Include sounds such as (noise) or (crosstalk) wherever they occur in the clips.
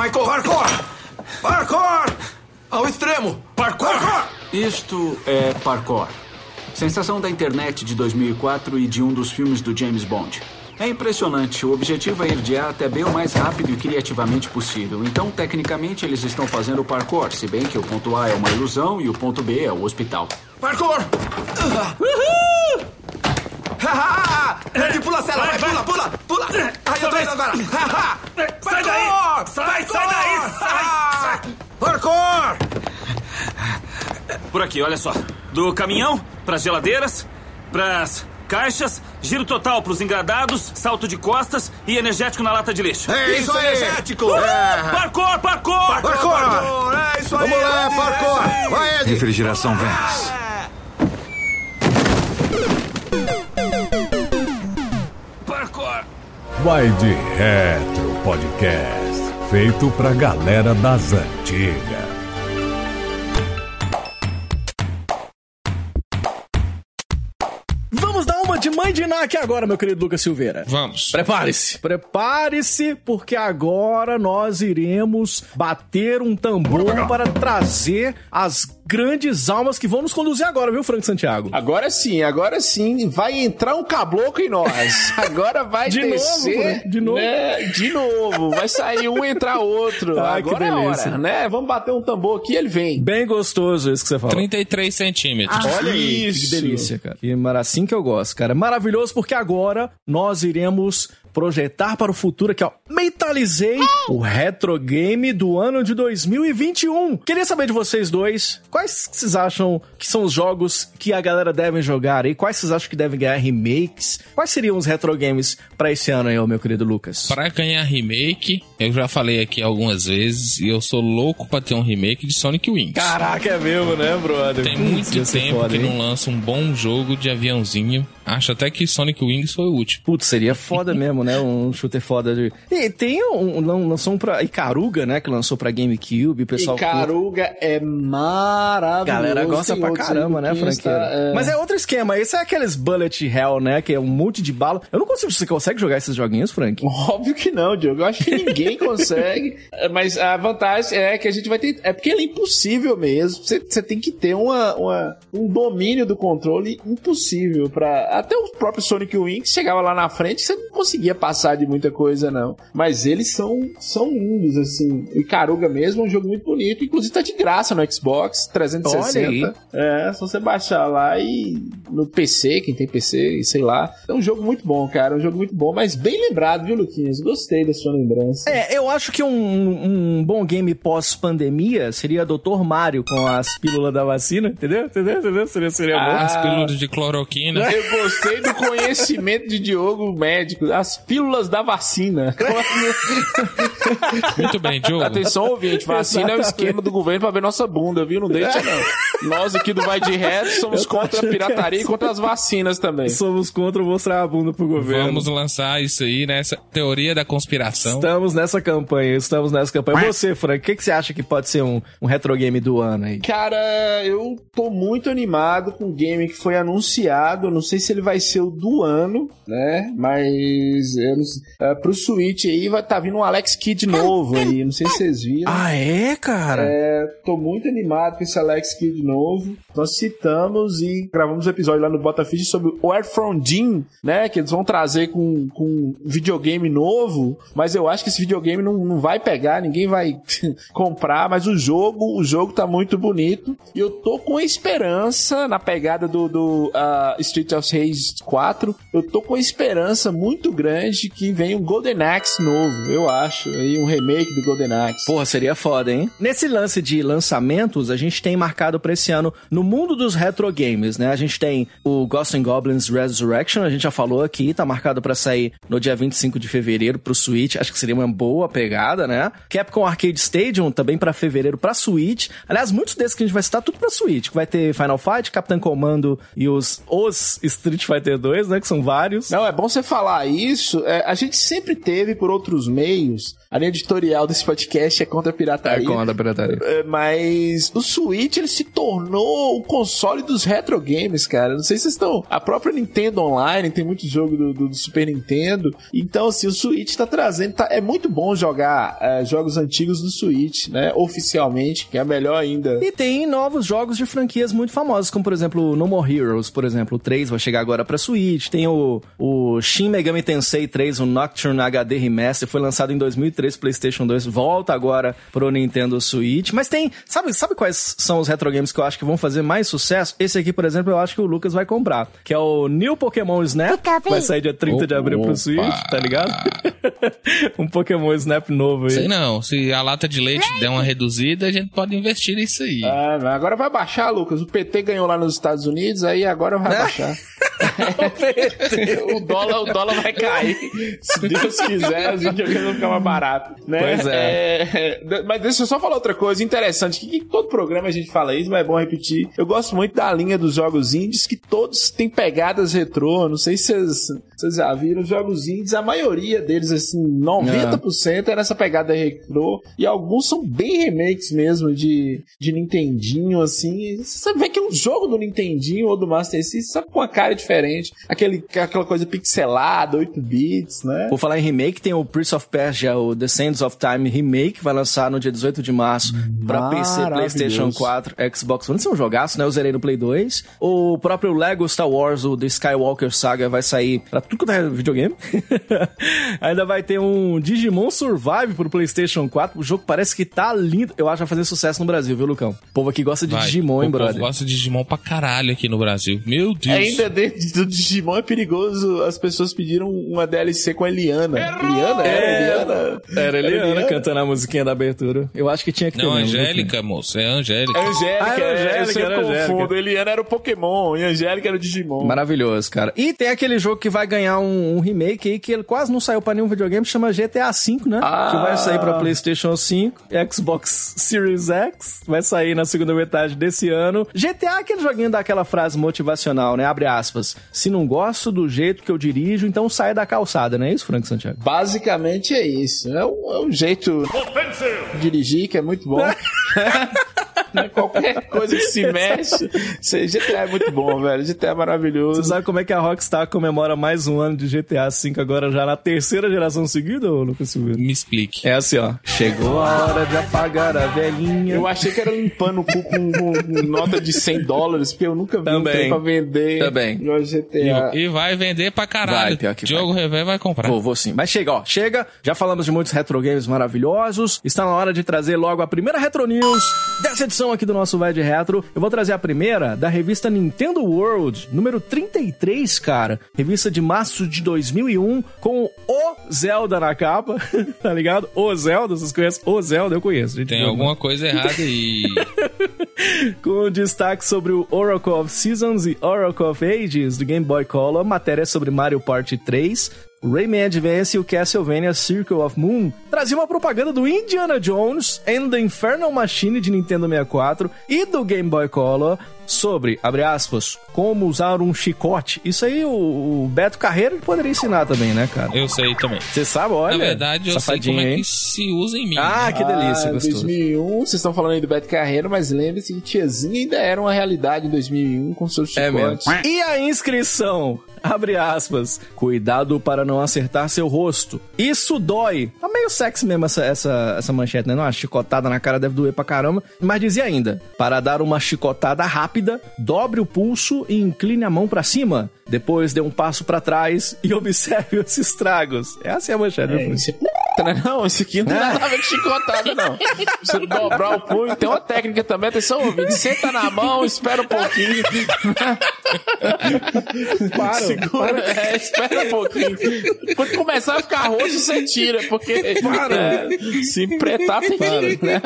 Michael. Parkour! Parkour! Ao extremo! Parkour! parkour! Isto é parkour. Sensação da internet de 2004 e de um dos filmes do James Bond. É impressionante. O objetivo é ir de A até B o mais rápido e criativamente possível. Então, tecnicamente, eles estão fazendo parkour, se bem que o ponto A é uma ilusão e o ponto B é o hospital. Parkour! Uhul! Ele pula a cela, vai, vai, pula, pula, pula! Aí eu tô indo agora! Sai daí! Sai, sai daí! Sai! Parkour! Por aqui, olha só. Do caminhão, pras geladeiras, pras caixas, giro total pros engradados, salto de costas e energético na lata de lixo. É isso, aí! Energético! É. Parkour, parkour! Parkour! parkour. É isso aí! Vamos lá, parkour! Vai, Ed! Refrigeração Vans. Vai de Retro Podcast, feito pra galera das antigas. de mãe de Iná aqui agora, meu querido Lucas Silveira. Vamos. Prepare-se. Prepare-se, porque agora nós iremos bater um tambor para trazer as grandes almas que vão nos conduzir agora, viu, Frank Santiago? Agora sim, agora sim. Vai entrar um caboclo em nós. (laughs) Agora vai de descer. Novo, Frank, de novo. Né? De novo. Vai sair um, entrar outro. Ah, agora é hora, né? Vamos bater um tambor aqui ele vem. Bem gostoso isso que você falou. 33 centímetros. Ah, Olha isso. Que delícia, cara. Que assim que eu gosto, cara. Maravilhoso porque agora nós iremos projetar para o futuro aqui, ó. Mentalizei o retro game do ano de 2021. Queria saber de vocês dois, quais vocês acham que são os jogos que a galera deve jogar aí? Quais vocês acham que devem ganhar remakes? Quais seriam os retro games para esse ano aí, meu querido Lucas? Para ganhar remake, eu já falei aqui algumas vezes e eu sou louco para ter um remake de Sonic Wings. Caraca, é mesmo, né, brother? Tem muito tempo foda, que hein? não lança um bom jogo de aviãozinho. Acho até que Sonic Wings foi o último. Putz, seria foda mesmo, (laughs) né? Um shooter foda de. E tem um. Lançou um pra. Icaruga, né? Que lançou pra GameCube. pessoal. Icaruga é maravilhoso. Galera gosta pra caramba, né, franqueira? É... Mas é outro esquema. Esse é aqueles Bullet Hell, né? Que é um monte de bala. Eu não consigo. Você consegue jogar esses joguinhos, Frank? Óbvio que não, Diogo. Eu acho que ninguém (laughs) consegue. Mas a vantagem é que a gente vai ter. É porque ele é impossível mesmo. Você, você tem que ter uma, uma, um domínio do controle impossível para Até o próprio Sonic Wing chegava lá na frente, você não conseguia passar de muita coisa, não. Mas eles são, são lindos, assim. E Caruga mesmo é um jogo muito bonito. Inclusive tá de graça no Xbox 360. É, só você baixar lá e no PC, quem tem PC, sei lá. É um jogo muito bom, cara. É um jogo muito bom, mas bem lembrado, viu, Luquinhas? Gostei da sua lembrança. É, eu acho que um, um bom game pós-pandemia seria Dr. Mario com as pílulas da vacina, entendeu? Entendeu? Entendeu? Seria, seria ah, bom. As pílulas de cloroquina. Eu gostei do conhecimento de Diogo médico. As pílulas da vacina. (laughs) Muito bem, Diogo. Atenção, ouvinte. Vacina Exatamente. é o esquema do governo pra ver nossa bunda, viu? Não deixa, não. Nós aqui do Vai de Reto somos contra a pirataria e contra as vacinas também. Somos contra mostrar a bunda pro governo. Vamos lançar isso aí nessa teoria da conspiração. Estamos nessa campanha, estamos nessa campanha. Você, Frank, o que, que você acha que pode ser um, um retro game do ano aí? Cara, eu tô muito animado com o game que foi anunciado. Não sei se ele vai ser o do ano, né? Mas não sei, é, pro Switch aí vai tá vindo um Alex Kidd novo aí. Não sei se vocês viram. Ah, é, cara? É, tô muito animado com esse Alex Kidd novo. Nós citamos e gravamos um episódio lá no Botafish sobre o From Jim, né? Que eles vão trazer com, com videogame novo. Mas eu acho que esse videogame não, não vai pegar, ninguém vai (laughs) comprar. Mas o jogo, o jogo tá muito bonito. E eu tô com esperança na pegada do, do uh, Street of Rage 4. Eu tô com esperança muito grande que venha um Golden Axe novo, eu acho. Aí um remake do Golden Axe. Porra, seria foda, hein? Nesse lance de lançamentos, a gente tem marcado pra esse ano no mundo dos retro games, né? A gente tem o Ghost and Goblins Resurrection, a gente já falou aqui, tá marcado para sair no dia 25 de fevereiro pro Switch. Acho que seria uma boa pegada, né? Capcom Arcade Stadium também para fevereiro para Switch. Aliás, muitos desses que a gente vai citar tudo para Switch. Vai ter Final Fight, Captain Commando e os os Street Fighter 2, né, que são vários. Não, é bom você falar isso. É, a gente sempre teve por outros meios a linha editorial desse podcast é contra a pirataria. É contra a pirataria. É, Mas o Switch, ele se tornou o console dos retro games, cara. Não sei se vocês estão... A própria Nintendo Online tem muito jogo do, do- do Super Nintendo. Então, assim, o Switch tá trazendo... tá- é muito bom jogar é, jogos antigos no Switch, né? Oficialmente, que é melhor ainda. E tem novos jogos de franquias muito famosas, como por exemplo No More Heroes, por exemplo, o 3 vai chegar agora pra Switch. Tem o, o Shin Megami Tensei 3, o Nocturne HD Remaster, foi lançado em 2003 PlayStation 2, volta agora pro Nintendo Switch. Mas tem, sabe, sabe quais são os retro games que eu acho que vão fazer mais sucesso? Esse aqui, por exemplo, eu acho que o Lucas vai comprar, que é o New Pokémon Snap, vai sair dia 30 de abril pro. Switch, tá ligado? (laughs) um Pokémon Snap novo aí. Sei não, se a lata de leite der uma reduzida, a gente pode investir nisso aí. Ah, agora vai baixar, Lucas. O PT ganhou lá nos Estados Unidos, aí agora vai (laughs) baixar. (laughs) o, dólar, o dólar vai cair. Se Deus quiser, os videogames vão ficar mais baratos. Né? Pois é. É, Mas deixa eu só falar outra coisa interessante. Que, todo programa a gente fala isso, mas é bom repetir. Eu gosto muito da linha dos jogos indies, que todos têm pegadas retrô. Não sei se vocês, vocês já viram. Os jogos indies, a maioria deles, assim, 90% é nessa pegada retrô. E alguns são bem remakes mesmo de, de Nintendinho, assim. Você vê que é um jogo do Nintendinho ou do Master System, só com uma cara diferente. Aquele, aquela coisa pixelada, 8 bits, né? Por falar em remake, tem o Prince of Persia, o The Sands of Time Remake, vai lançar no dia 18 de março pra PC. PlayStation 4, Xbox One. Isso é um jogaço, né? Eu zerei no Play 2. O próprio Lego Star Wars, o The Skywalker Saga, vai sair pra tudo quanto é videogame. (laughs) Ainda vai ter um Digimon Survive pro PlayStation 4. O jogo parece que tá lindo. Eu acho que vai fazer sucesso no Brasil, viu, Lucão? O povo aqui gosta de Vai. Digimon, hein, o povo brother? gosta de Digimon pra caralho aqui no Brasil. Meu Deus. Ainda dentro do Digimon é perigoso. As pessoas pediram uma DLC com a Eliana. Eliana? Era É. Eliana? Era Eliana Eliana? cantando a musiquinha da abertura. Eu acho que tinha que ter Não, mesmo, viu, Angélica, moço. É Angélica. É Angélica, Ah, era é, Angélica, eu sempre era Angélica. confundo. Eliana era o Pokémon e Angélica era o Digimon. Maravilhoso, cara. E tem aquele jogo que vai ganhar um, um remake aí que ele quase não saiu pra nenhum videogame, chama GTA V, né? Ah. Que vai sair pra PlayStation 5, Xbox Series X, vai sair na segunda metade desse ano. GTA é aquele joguinho daquela frase motivacional, né? Abre aspas. Se não gosto do jeito que eu dirijo, então saia da calçada, não é isso, Frank Santiago? Basicamente é isso. É um, é um jeito de dirigir que é muito bom. (laughs) (laughs) Né? Qualquer coisa que se mexe. GTA é muito bom, velho. GTA é maravilhoso. Você sabe como é que a Rockstar comemora mais um ano de GTA V agora já na terceira geração seguida, ô Lucas Silveira? Me explique. É assim, ó. Chegou a hora de apagar a velhinha. Eu achei que era limpando o cu com, com- com nota de 100 dólares, porque eu nunca vi um Também. trem pra vender Também. no GTA. E vai vender pra caralho. Vai, pior que Diogo Revé vai comprar. Vou, vou sim. Mas chega, ó. Chega. Já falamos de muitos retro games maravilhosos. Está na hora de trazer logo a primeira Retro News dessa edição aqui do nosso Vai de Retro. Eu vou trazer a primeira da revista Nintendo World, número 33, cara. Revista de março de 2001, com o Zelda na capa. (laughs) tá ligado? O Zelda, vocês conhecem? O Zelda, eu conheço. gente. Tem alguma coisa errada aí. (laughs) Com destaque sobre o Oracle of Seasons e Oracle of Ages do Game Boy Color, matéria sobre Mario Party 3, Rayman Advance e o Castlevania Circle of Moon trazia uma propaganda do Indiana Jones and the Infernal Machine de Nintendo 64 e do Game Boy Color sobre, abre aspas, como usar um chicote. Isso aí o, o Beto Carreiro poderia ensinar também, né, cara? Eu sei também. Você sabe, olha. Na verdade, eu sei como é hein? que se usa em mim. Ah, que delícia, Ah, gostoso. 2001, vocês estão falando aí do Beto Carreiro, mas lembre-se que Tiazinha ainda era uma realidade em 2001 com seus É chicotes. mesmo. E a inscrição? Abre aspas. Cuidado para não acertar seu rosto. Isso dói. Tá meio sexy mesmo essa, essa, essa manchete, né? Não, uma chicotada na cara deve doer pra caramba. Mas dizia ainda: para dar uma chicotada rápida, dobre o pulso e incline a mão pra cima. Depois dê um passo pra trás e (laughs) observe os estragos. Essa é a manchete, É, é p***, né? Não, isso aqui não tem nada a ver com chicotada, não. Você dobrar o punho, tem uma técnica também, atenção, ouvinte. Senta na mão, espera um pouquinho. Para, Segura, é, espera um pouquinho. Quando começar a ficar roxo, você tira, porque Para. é, se empretar tem que... Né?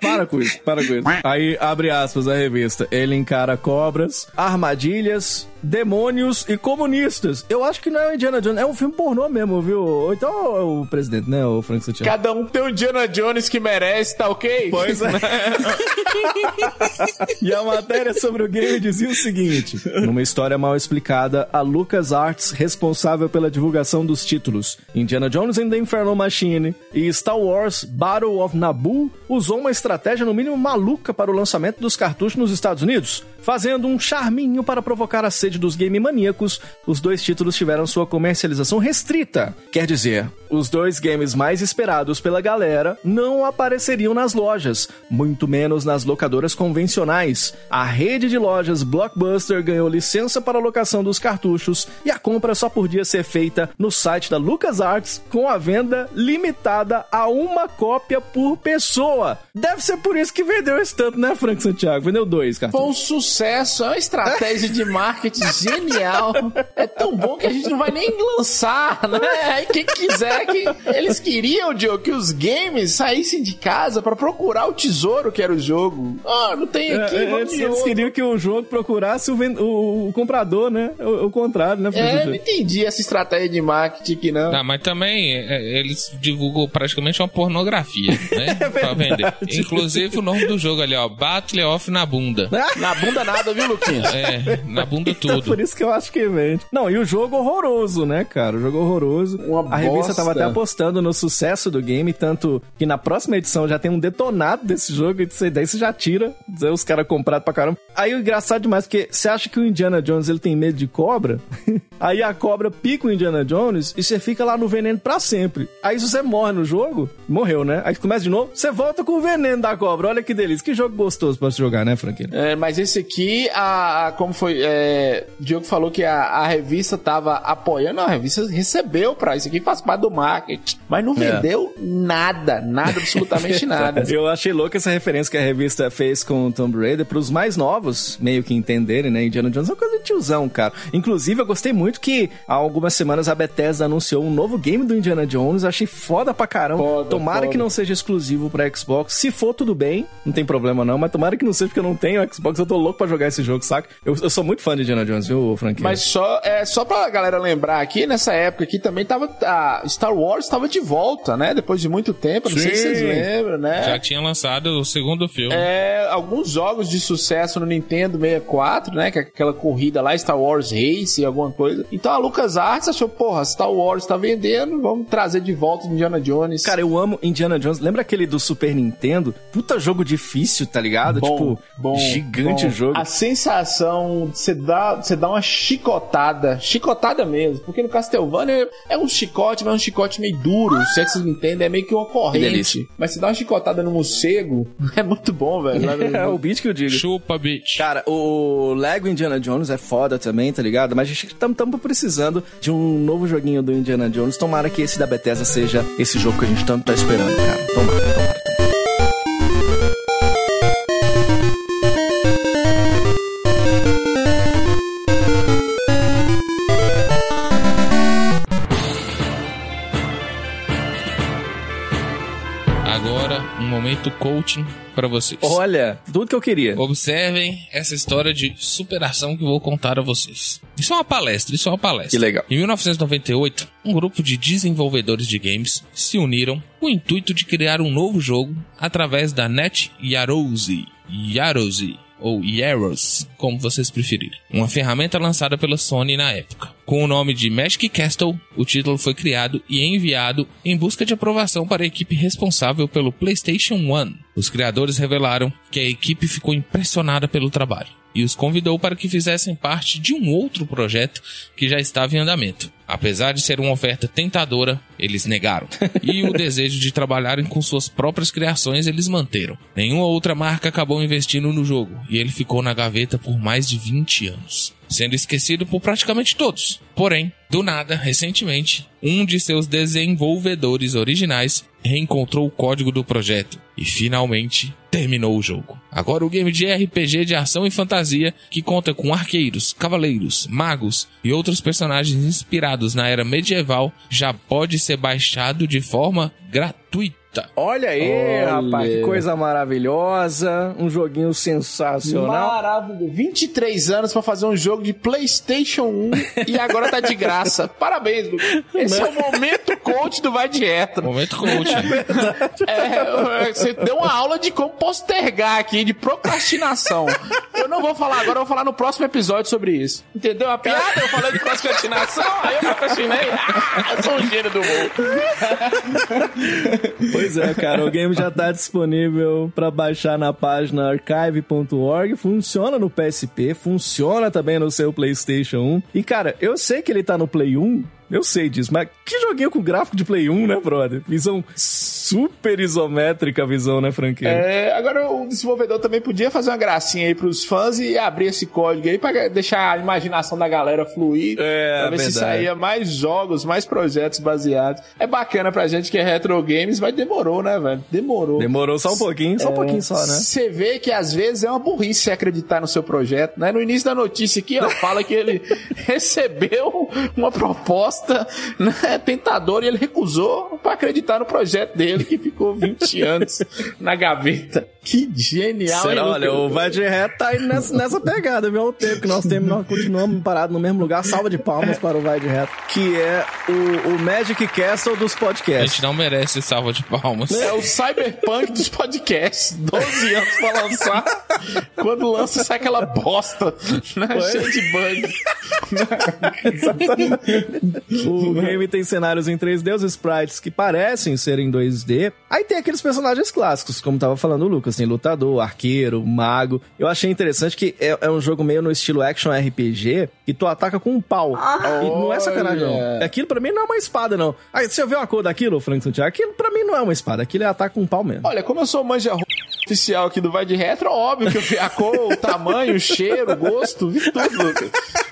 Para com isso, para com isso. Aí, abre aspas, a revista. Ele encara cobras, armadilhas, demônios e comunistas. Eu acho que não é o Indiana Jones, é um filme pornô mesmo, viu? Ou então é o presidente, né? O Frank Santiago. Cada um tem o Indiana Jones que merece, tá ok? Pois é. (laughs) e a matéria sobre o game dizia o seguinte: Numa história mal explicada, a LucasArts, responsável pela divulgação dos títulos Indiana Jones and the Inferno Machine e Star Wars Battle of Naboo, usou uma estratégia no mínimo maluca para o lançamento dos cartuchos nos Estados Unidos. Fazendo um charminho para provocar a sede dos game maníacos, os dois títulos tiveram sua comercialização restrita. Quer dizer, os dois games mais esperados pela galera não apareceriam nas lojas, muito menos nas locadoras convencionais. A rede de lojas Blockbuster ganhou licença para a locação dos cartuchos e a compra só podia ser feita no site da LucasArts com a venda limitada a uma cópia por pessoa. Deve ser por isso que vendeu esse tanto, né, Frank Santiago? Vendeu dois Foi cartuchos. um sucesso, é uma estratégia de (laughs) marketing genial. É tão bom que a gente não vai nem lançar, né? Aí quem quiser que eles queriam, Diogo, que os games saíssem de casa pra procurar o tesouro que era o jogo. Ah, não tem aqui, É, vamos eles, eles queriam que o jogo procurasse o, ven- o- o comprador, né? O, o contrário, né, É, não entendi essa estratégia de marketing aqui, não. Ah, mas também é, eles divulgam praticamente uma pornografia, né? (laughs) pra vender. Inclusive o nome do jogo ali, ó, Battle of na bunda. Na bunda nada, viu, Luquinhas? É, na bunda Então, tudo. por isso que eu acho que vende. Não, e o jogo horroroso, né, cara? O jogo horroroso. Uma a revista tava bosta. até apostando no sucesso do game, tanto que na próxima edição já tem um detonado desse jogo, e daí você já tira, os caras compraram pra caramba. Aí o engraçado demais, porque você acha que o Indiana Jones ele tem medo de cobra? (laughs) Aí a cobra pica o Indiana Jones e você fica lá no veneno pra sempre. Aí se você morre no jogo, morreu, né? Aí começa de novo, você volta com o veneno da cobra. Olha que delícia. Que jogo gostoso pra se jogar, né, Franquinho? É, mas esse aqui, a, a- como foi, é, Diogo falou que a, a revista tava apoiando, a revista recebeu pra isso aqui, faz parte do marketing, mas não É. vendeu nada, nada, absolutamente (laughs) nada. Eu achei louca essa referência que a revista fez com o Tomb Raider pros mais novos, meio que entenderem, né? Indiana Jones é uma coisa de tiozão, cara. Inclusive, eu gostei muito que há algumas semanas a Bethesda anunciou um novo game do Indiana Jones. Achei foda pra caramba. Foda, tomara foda. que não seja exclusivo pra Xbox. Se for, tudo bem. Não tem problema não. Mas tomara que não seja, porque eu não tenho Xbox. Eu tô louco pra jogar esse jogo, saca? Eu, eu sou muito fã de Indiana Jones, viu, Franquinho? Mas só, é, só pra galera lembrar aqui, nessa época aqui também tava. A Star Wars tava de volta, né? Depois de muito tempo, não sei se Sim. vocês lembram, né? Já tinha lançado o segundo filme. É, alguns jogos de sucesso no Nintendo 64, né? Que é aquela corrida lá, Star Wars Race, alguma coisa. Então a LucasArts achou, porra, Star Wars tá vendendo, vamos trazer de volta Indiana Jones. Cara, eu amo Indiana Jones. Lembra aquele do Super Nintendo? Puta jogo difícil, tá ligado? Bom, tipo, bom, gigante bom. o jogo. A sensação de você dar, você dá uma chicotada, chicotada mesmo, porque no Castlevania é um chicote, mas é um chicote meio duro, se é que vocês me entendem, é meio que uma corrente. delícia. Mas você dá uma chicotada no morcego, (laughs) é muito bom, velho. É o beat que eu digo. Chupa, bitch. Cara, o Lego Indiana Jones é foda também, tá ligado? Mas a gente estamos precisando de um novo joguinho do Indiana Jones. Tomara que esse da Bethesda seja esse jogo que a gente tanto tá esperando, cara. Tomara, tomara. Coaching pra vocês. Olha, tudo que eu queria. Observem essa história de superação que vou contar a vocês. Isso é uma palestra, isso é uma palestra. Que legal. Em 1998, um grupo de desenvolvedores de games se uniram com o intuito de criar um novo jogo através da Net Yaroze. Yaroze ou Yaros, como vocês preferirem. Uma ferramenta lançada pela Sony na época. Com o nome de Magic Castle, o título foi criado e enviado em busca de aprovação para a equipe responsável pelo PlayStation 1. Os criadores revelaram que a equipe ficou impressionada pelo trabalho e os convidou para que fizessem parte de um outro projeto que já estava em andamento. Apesar de ser uma oferta tentadora, eles negaram. (laughs) E o desejo de trabalharem com suas próprias criações eles manteram. Nenhuma outra marca acabou investindo no jogo e ele ficou na gaveta por mais de 20 anos, sendo esquecido por praticamente todos. Porém, do nada, recentemente, um de seus desenvolvedores originais reencontrou o código do projeto e finalmente terminou o jogo. Agora o game de RPG de ação e fantasia que conta com arqueiros, cavaleiros, magos e outros personagens inspirados na era medieval já pode ser baixado de forma gratuita. Eita. Olha aí, Olha. rapaz, que coisa maravilhosa. Um joguinho sensacional. Maravilhoso. 23 anos pra fazer um jogo de PlayStation 1 (laughs) e agora tá de graça. Parabéns, Lucas. Esse é o momento coach do Vai de Retro. Momento coach. (laughs) É, você deu uma aula de como postergar aqui, de procrastinação. Eu não vou falar agora, eu vou falar no próximo episódio sobre isso. Entendeu a piada? Eu falei de procrastinação, aí eu procrastinei. (laughs) Eu sou um gênio do humor. Pois é, cara, o game já tá disponível pra baixar na página archive.org. Funciona no PSP, funciona também no seu PlayStation 1. E, cara, eu sei que ele tá no Play 1. Eu sei disso, mas que joguinho com gráfico de Play 1, né, brother? Visão super isométrica, a visão, né, franqueiro? É, agora o desenvolvedor também podia fazer uma gracinha aí pros fãs e abrir esse código aí pra deixar a imaginação da galera fluir. É, pra ver se verdade. saía mais jogos, mais projetos baseados. É bacana pra gente que é retro games, mas demorou, né, velho? Demorou. Demorou só um pouquinho, só um pouquinho só, né? Você vê que às vezes é uma burrice acreditar no seu projeto, né? No início da notícia aqui, ó, fala que ele (laughs) recebeu uma proposta né, tentadora e ele recusou pra acreditar no projeto dele, que ficou 20 anos na gaveta. Que genial, Será? hein, Olha, o Vai de Reto tá indo nessa, nessa pegada, viu? O tempo que nós temos, nós continuamos parados no mesmo lugar. Salva de palmas para o Vai de Reto, que é o, o Magic Castle dos A podcasts. gente não merece salva de palmas. É o cyberpunk dos podcasts. 12 anos pra lançar. Quando lança, sai aquela bosta, né? Cheio de bug. (laughs) O game tem cenários em 3D, os sprites que parecem ser em 2D. Aí tem aqueles personagens clássicos, como tava falando o Lucas, tem lutador, arqueiro, mago. Eu achei interessante que é, é um jogo meio no estilo action RPG, que tu ataca com um pau. E não é sacanagem, não. Aquilo pra mim não é uma espada, não. Aí, você viu a cor daquilo, Frank Santiago? Aquilo pra mim não é uma espada, aquilo é ataque com um pau mesmo. Olha, como eu sou manja oficial aqui do Vai de Retro, óbvio que eu vi a cor, o tamanho, o cheiro, o gosto, vi tudo, Lucas.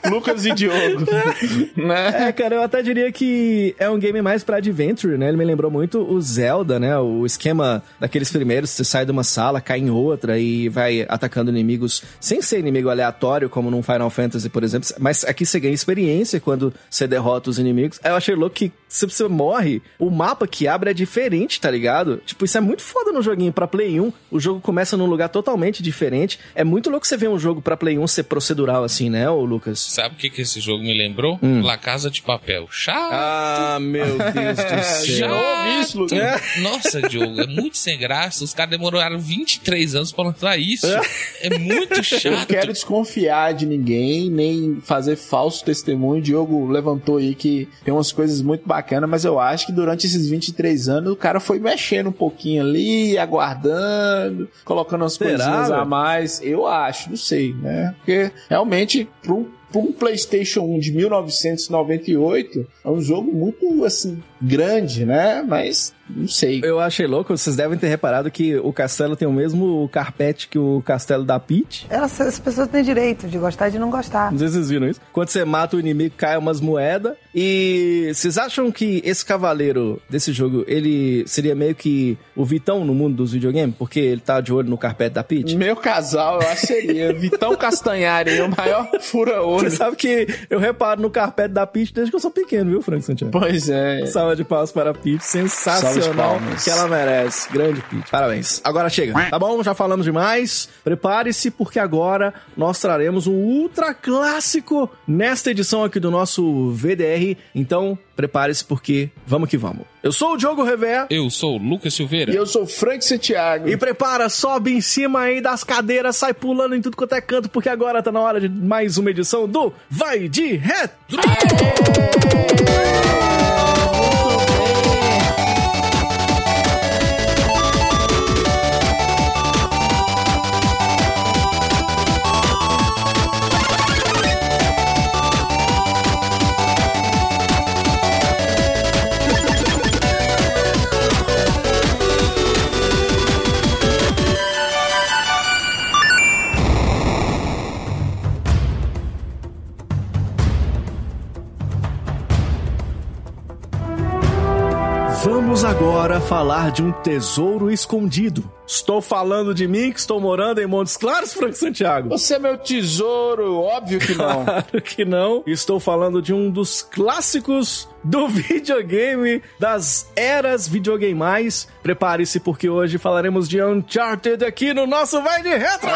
Lucas e Diogo. (laughs) né? É, cara, eu até diria que é um game mais pra adventure, né? Ele me lembrou muito o Zelda, né? O esquema daqueles primeiros, você sai de uma sala, cai em outra e vai atacando inimigos sem ser inimigo aleatório, como num Final Fantasy, por exemplo. Mas aqui você ganha experiência quando você derrota os inimigos. Eu achei louco que se você morre, o mapa que abre é diferente, tá ligado? Tipo, isso é muito foda no joguinho pra Play 1. O jogo começa num lugar totalmente diferente. É muito louco você ver um jogo pra Play 1 ser procedural assim, né, ô Lucas? Sabe o que, que esse jogo me lembrou? La Casa de Papel. Chato. Ah, meu Deus do Já ouvi isso, Lucas. Nossa, Diogo, é muito sem graça. Os caras demoraram 23 anos pra lançar isso. É muito Eu não chato. quero desconfiar de ninguém, nem fazer falso testemunho. O Diogo levantou aí que tem umas coisas muito bacanas, mas eu acho que durante esses 23 anos o cara foi mexendo um pouquinho ali, aguardando, colocando umas Será, coisinhas a velho? mais. Eu acho, não sei, né? Porque realmente, para um, PlayStation 1 de 1998, é um jogo muito, assim, grande, né? Mas não sei. Eu achei louco, vocês devem ter reparado que o castelo tem o mesmo carpete que o castelo da Peach. Elas, as pessoas têm direito de gostar e de não gostar. Não sei se vocês viram isso. Quando você mata o inimigo, cai umas moedas. E vocês acham que esse cavaleiro desse jogo, ele seria meio que o Vitão no mundo dos videogames? Porque ele tá de olho no carpete da Peach? Meu casal, eu acho que seria Vitão Castanhari, o maior (laughs) fura-olho. Você sabe que eu reparo no carpete da Peach desde que eu sou pequeno, viu, Frank Santiago? Pois é. Salva de palmas para a de sensacional que ela merece. Grande Peach. Parabéns. Agora chega, tá bom? Já falamos demais. Prepare-se porque agora nós traremos um ultra clássico nesta edição aqui do nosso VDR. Então, prepare-se porque vamos que vamos. Eu sou o Diogo Rever. Eu sou o Lucas Silveira. E eu sou Frank Santiago. E prepara, sobe em cima aí das cadeiras, sai pulando em tudo quanto é canto, porque agora tá na hora de mais uma edição do Vai de Retro! Vamos falar de um tesouro escondido. Estou falando de mim que estou morando em Montes Claros, Frank Santiago. Você é meu tesouro, óbvio que não. (laughs) Claro que não. Estou falando de um dos clássicos do (laughs) videogame, das eras videogamais. Prepare-se porque hoje falaremos de Uncharted aqui no nosso Vai de Retro.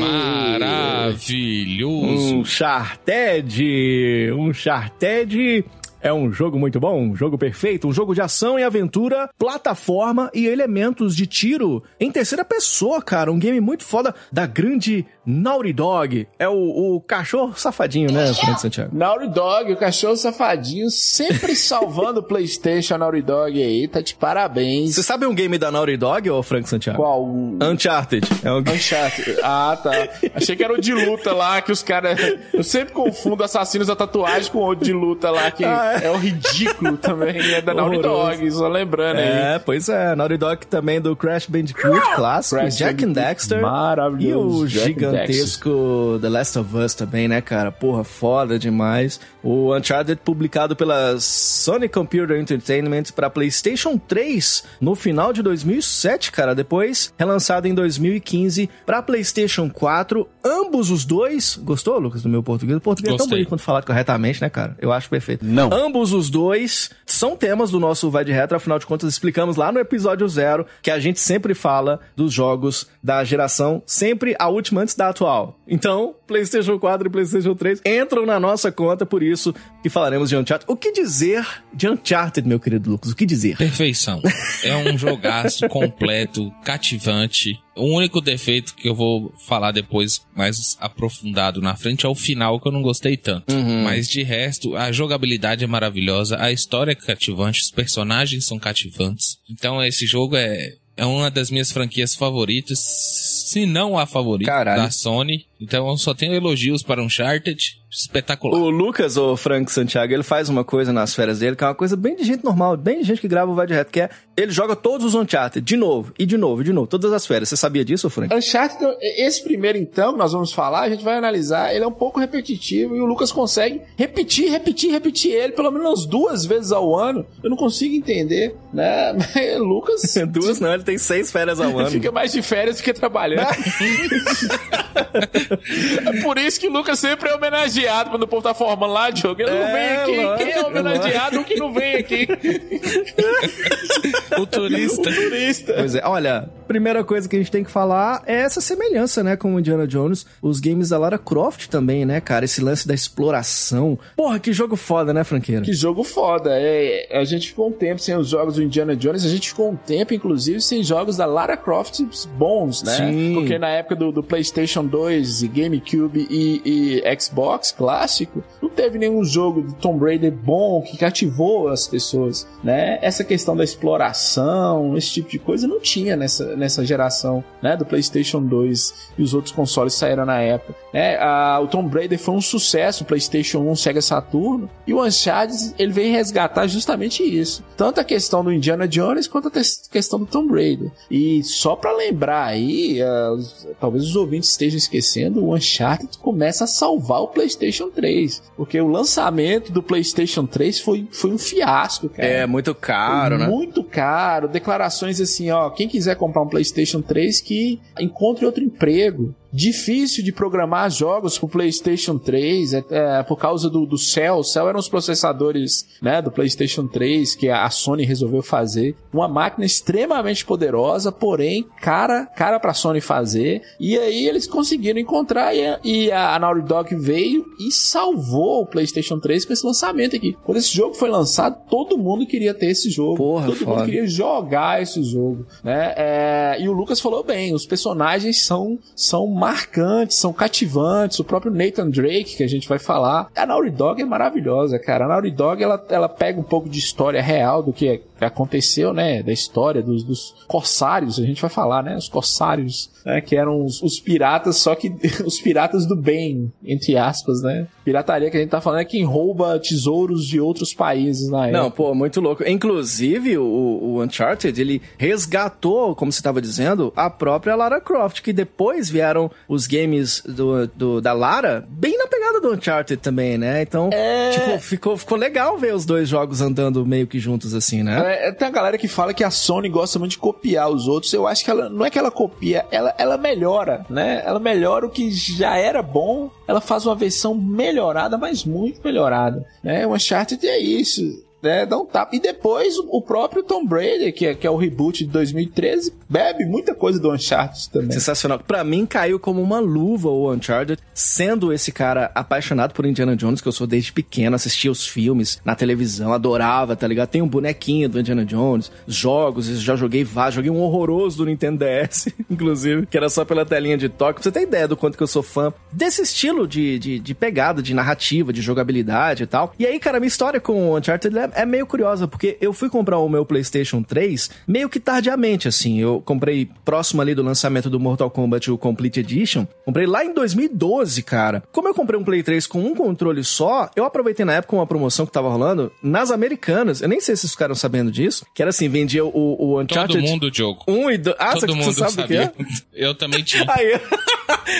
Maravilhoso. Um Charted, um Charted é um jogo muito bom, um jogo perfeito, um jogo de ação e aventura, plataforma e elementos de tiro em terceira pessoa, cara. Um game muito foda da grande Naughty Dog. É o, o cachorro safadinho, né, Frank Santiago? Naughty Dog, o cachorro safadinho, sempre (laughs) salvando o PlayStation Naughty Dog aí, tá de parabéns. Você sabe um game da Naughty Dog, ô Frank Santiago? Qual? Uncharted. É um game. Uncharted. Ah, tá. Achei que era o de luta lá, que os caras. Eu sempre confundo assassinos da tatuagem com o de luta lá, que Ah, é? o ridículo também. É da Naughty. Dog, só lembrando aí. É, pois é. Naughty Dog também do Crash Bandicoot clássico, Crash Jack and Dexter. maravilhoso, E o Jack and gigantesco The Last of Us também, né, cara? Porra, foda demais. O Uncharted publicado pela Sony Computer Entertainment para PlayStation 3 no final de 2007, cara. Depois relançado em 2015 para PlayStation 4. Ambos os dois. Gostou, Lucas, do meu português? O português é tão Gostei. bonito quando falado corretamente, né, cara? Eu acho perfeito. Não. Ambos os dois são temas do nosso Vai de Retro, afinal de contas, explicamos lá no episódio zero que a gente sempre fala dos jogos da geração, sempre a última antes da atual. Então, PlayStation 4 e PlayStation 3 entram na nossa conta, por isso que falaremos de Uncharted. O que dizer de Uncharted, meu querido Lucas? O que dizer? Perfeição. É um (laughs) jogaço completo, cativante. O único defeito que eu vou falar depois mais aprofundado na frente é o final que eu não gostei tanto. Mas de resto, a jogabilidade é maravilhosa, a história é cativante, os personagens são cativantes. Então esse jogo é é uma das minhas franquias favoritas, se não a favorita Caralho. da Sony. Então eu só tenho elogios para Uncharted, espetacular. O Lucas, o Frank Santiago, ele faz uma coisa nas férias dele que é uma coisa bem de gente normal, bem de gente que grava o Vai de Reto, que é ele joga todos os Uncharted, de novo, e de novo, e de novo, todas as férias. Você sabia disso, Frank? Uncharted, esse primeiro então, que nós vamos falar, a gente vai analisar, ele é um pouco repetitivo e o Lucas consegue repetir, repetir, repetir ele pelo menos duas vezes ao ano. Eu não consigo entender, né? (laughs) Mas Lucas (laughs) Duas não, ele tem seis férias ao (laughs) ano. fica mais de férias do que trabalhando. É por isso que o Lucas sempre é homenageado quando o povo tá formando lá, Diogo. Ele não É, vem aqui. lógico, Quem é homenageado o que não vem aqui? (laughs) O turista. O turista. Pois é, olha, primeira coisa que a gente tem que falar é essa semelhança, né, com o Indiana Jones, os games da Lara Croft também, né, cara, esse lance da exploração. Porra, que jogo foda, né, franqueira? Que jogo foda. É, a gente ficou um tempo sem os jogos do Indiana Jones, a gente ficou um tempo, inclusive, sem jogos da Lara Croft bons, né? Sim. Porque na época do, do PlayStation 2, GameCube e, e Xbox clássico, não teve nenhum jogo de Tomb Raider bom que cativou as pessoas, né? Essa questão da exploração, esse tipo de coisa, não tinha nessa, nessa geração, né? Do PlayStation 2 e os outros consoles saíram na época, né? A- o Tomb Raider foi um sucesso, o PlayStation 1, Sega Saturno, e o Uncharted, ele veio resgatar justamente isso. Tanto a questão do Indiana Jones, quanto a questão do Tomb Raider. E só pra lembrar aí, os- talvez os ouvintes estejam esquecendo, o Uncharted começa a salvar o PlayStation 3. Porque o lançamento do PlayStation 3 foi, foi um fiasco, cara. É, muito caro, né? Muito caro. Declarações assim, ó, quem quiser comprar um PlayStation 3 que encontre outro emprego. Difícil de programar jogos pro PlayStation 3, é, é, por causa do, do Cell. O Cell eram os processadores, né, do PlayStation 3 que a Sony resolveu fazer. Uma máquina extremamente poderosa, porém cara, cara pra Sony fazer. E aí eles conseguiram encontrar e a, e a Naughty Dog veio e salvou o PlayStation 3 com esse lançamento aqui. Quando esse jogo foi lançado, todo mundo queria ter esse jogo. Porra, todo foda. mundo queria jogar esse jogo, né? É, e o Lucas falou bem, os personagens são, são marcantes, são cativantes, o próprio Nathan Drake, que a gente vai falar. A Naughty Dog é maravilhosa, cara. A Naughty Dog, ela, ela pega um pouco de história real do que aconteceu, né? Da história dos, dos corsários, a gente vai falar, né? Os corsários, né? Que eram os, os piratas, só que (laughs) os piratas do bem, entre aspas, né? Pirataria que a gente tá falando é quem rouba tesouros de outros países na época. Não, pô, muito louco. Inclusive, o, o Uncharted, ele resgatou, como você estava dizendo, a própria Lara Croft, que depois vieram os games do, do- da Lara bem na pegada do Uncharted também, né? Então, É. tipo, ficou, ficou legal ver os dois jogos andando meio que juntos assim, né? É, tem a galera que fala que a Sony gosta muito de copiar os outros. Eu acho que ela não é que ela copia, ela, ela melhora, né? Ela melhora o que já era bom, ela faz uma versão melhorada, mas muito melhorada. Né? O Uncharted é isso. Né, dá um tapa. E depois o próprio Tom Brady, que é, que é o reboot de 2013, bebe muita coisa do Uncharted também. Sensacional. Pra mim, caiu como uma luva o Uncharted, sendo esse cara apaixonado por Indiana Jones, que eu sou desde pequeno, assistia os filmes na televisão, adorava, tá ligado? Tem um bonequinho do Indiana Jones, jogos, já joguei vários, joguei um horroroso do Nintendo DS, (laughs) inclusive, que era só pela telinha de toque. Pra você ter ideia do quanto que eu sou fã desse estilo de, de, de pegada, de narrativa, de jogabilidade e tal. E aí, cara, minha história com o Uncharted é, meio curiosa, porque eu fui comprar o meu PlayStation 3 meio que tardiamente, assim. Eu comprei próximo ali do lançamento do Mortal Kombat, o Complete Edition. Comprei lá em 2012, cara. Como eu comprei um Play 3 com um controle só, eu aproveitei na época uma promoção que tava rolando nas americanas. Eu nem sei se vocês ficaram sabendo disso. Que era assim, vendia o, o Uncharted. Todo mundo, Diogo. Um e dois. Ah, Todo você, mundo você sabe o que é? sabia. Eu também tinha. (laughs) Aí,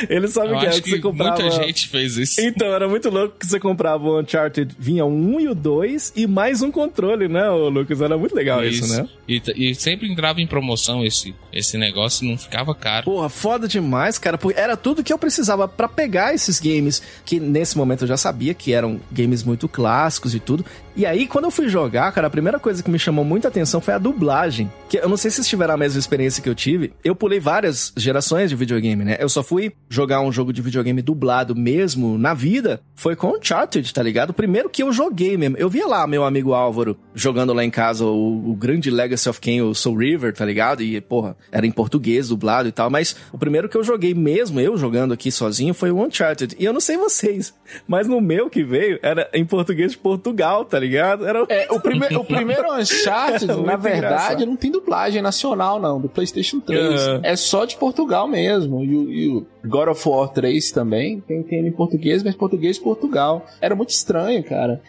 ele sabe o que é acho que você que comprava. muita gente fez isso. Então, era muito louco que você comprava o Uncharted, vinha 1 e o 2 e mais um controle, né, Lucas? Era muito legal isso, né? E, e sempre entrava em promoção esse, esse negócio, não ficava caro. Porra, foda demais, cara, porque era tudo que eu precisava pra pegar esses games que nesse momento eu já sabia que eram games muito clássicos e tudo. E aí, quando eu fui jogar, cara, a primeira coisa que me chamou muita atenção foi a dublagem. Que eu não sei se vocês tiveram a mesma experiência que eu tive. Eu pulei várias gerações de videogame, né? Eu só fui jogar um jogo de videogame dublado mesmo na vida. Foi com Uncharted, tá ligado? O primeiro que eu joguei mesmo. Eu via lá meu amigo Álvaro jogando lá em casa o, o grande Legacy of Kain, o Soul River, tá ligado? E, porra, era em português dublado e tal. Mas o primeiro que eu joguei mesmo, eu jogando aqui sozinho, foi o Uncharted. E eu não sei vocês, (laughs) mas no meu que veio era em português de Portugal, tá ligado? Era É, o, prime o primeiro Uncharted, (laughs) na verdade, engraçado. não tem dublagem nacional, não, do PlayStation 3. Uhum. É só de Portugal mesmo. E, e o God of War 3 também tem, tem em português, mas português Portugal. Era muito estranho, cara.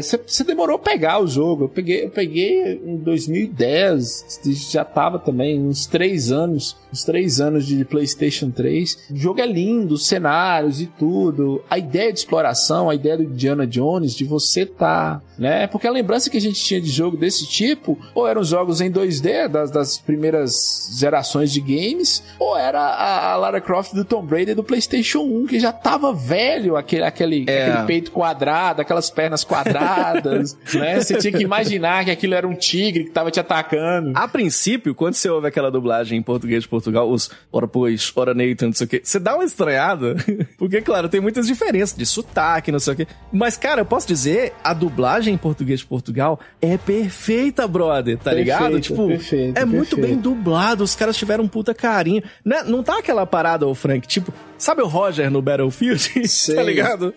Você demorou a pegar o jogo. Eu peguei, eu peguei em 2010, já tava também, uns três anos, uns três anos de PlayStation 3. O jogo é lindo, os cenários e tudo. A ideia de exploração, a ideia do Indiana Jones, de você tá, né? Porque a lembrança que a gente tinha de jogo desse tipo, ou eram jogos em 2D das, das primeiras gerações de games, ou era a, a Lara Croft do Tomb Raider do PlayStation 1, que já tava velho, aquele, aquele, É. aquele peito quadrado, aquelas pernas quadradas, (laughs) né? Você tinha que imaginar que aquilo era um tigre que tava te atacando. A princípio, quando você ouve aquela dublagem em português de Portugal, os ora pois, ora Nathan, não sei o quê, você dá uma estranhada. (laughs) Porque, claro, tem muitas diferenças de sotaque, não sei o quê. Mas, cara, eu posso dizer, a dublagem em português de Portugal é perfeita, brother, tá Perfeita, ligado? Tipo, perfeita, é muito bem dublado, os caras tiveram um puta carinho. Não, é- não tá aquela parada, ô Frank, tipo, sabe o Roger no Battlefield? (laughs) Sei. tá ligado?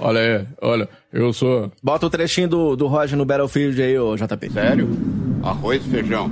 Olha aí, olha, eu sou... Bota o trechinho do, do Roger no Battlefield aí, ô JP. Sério? Arroz e feijão.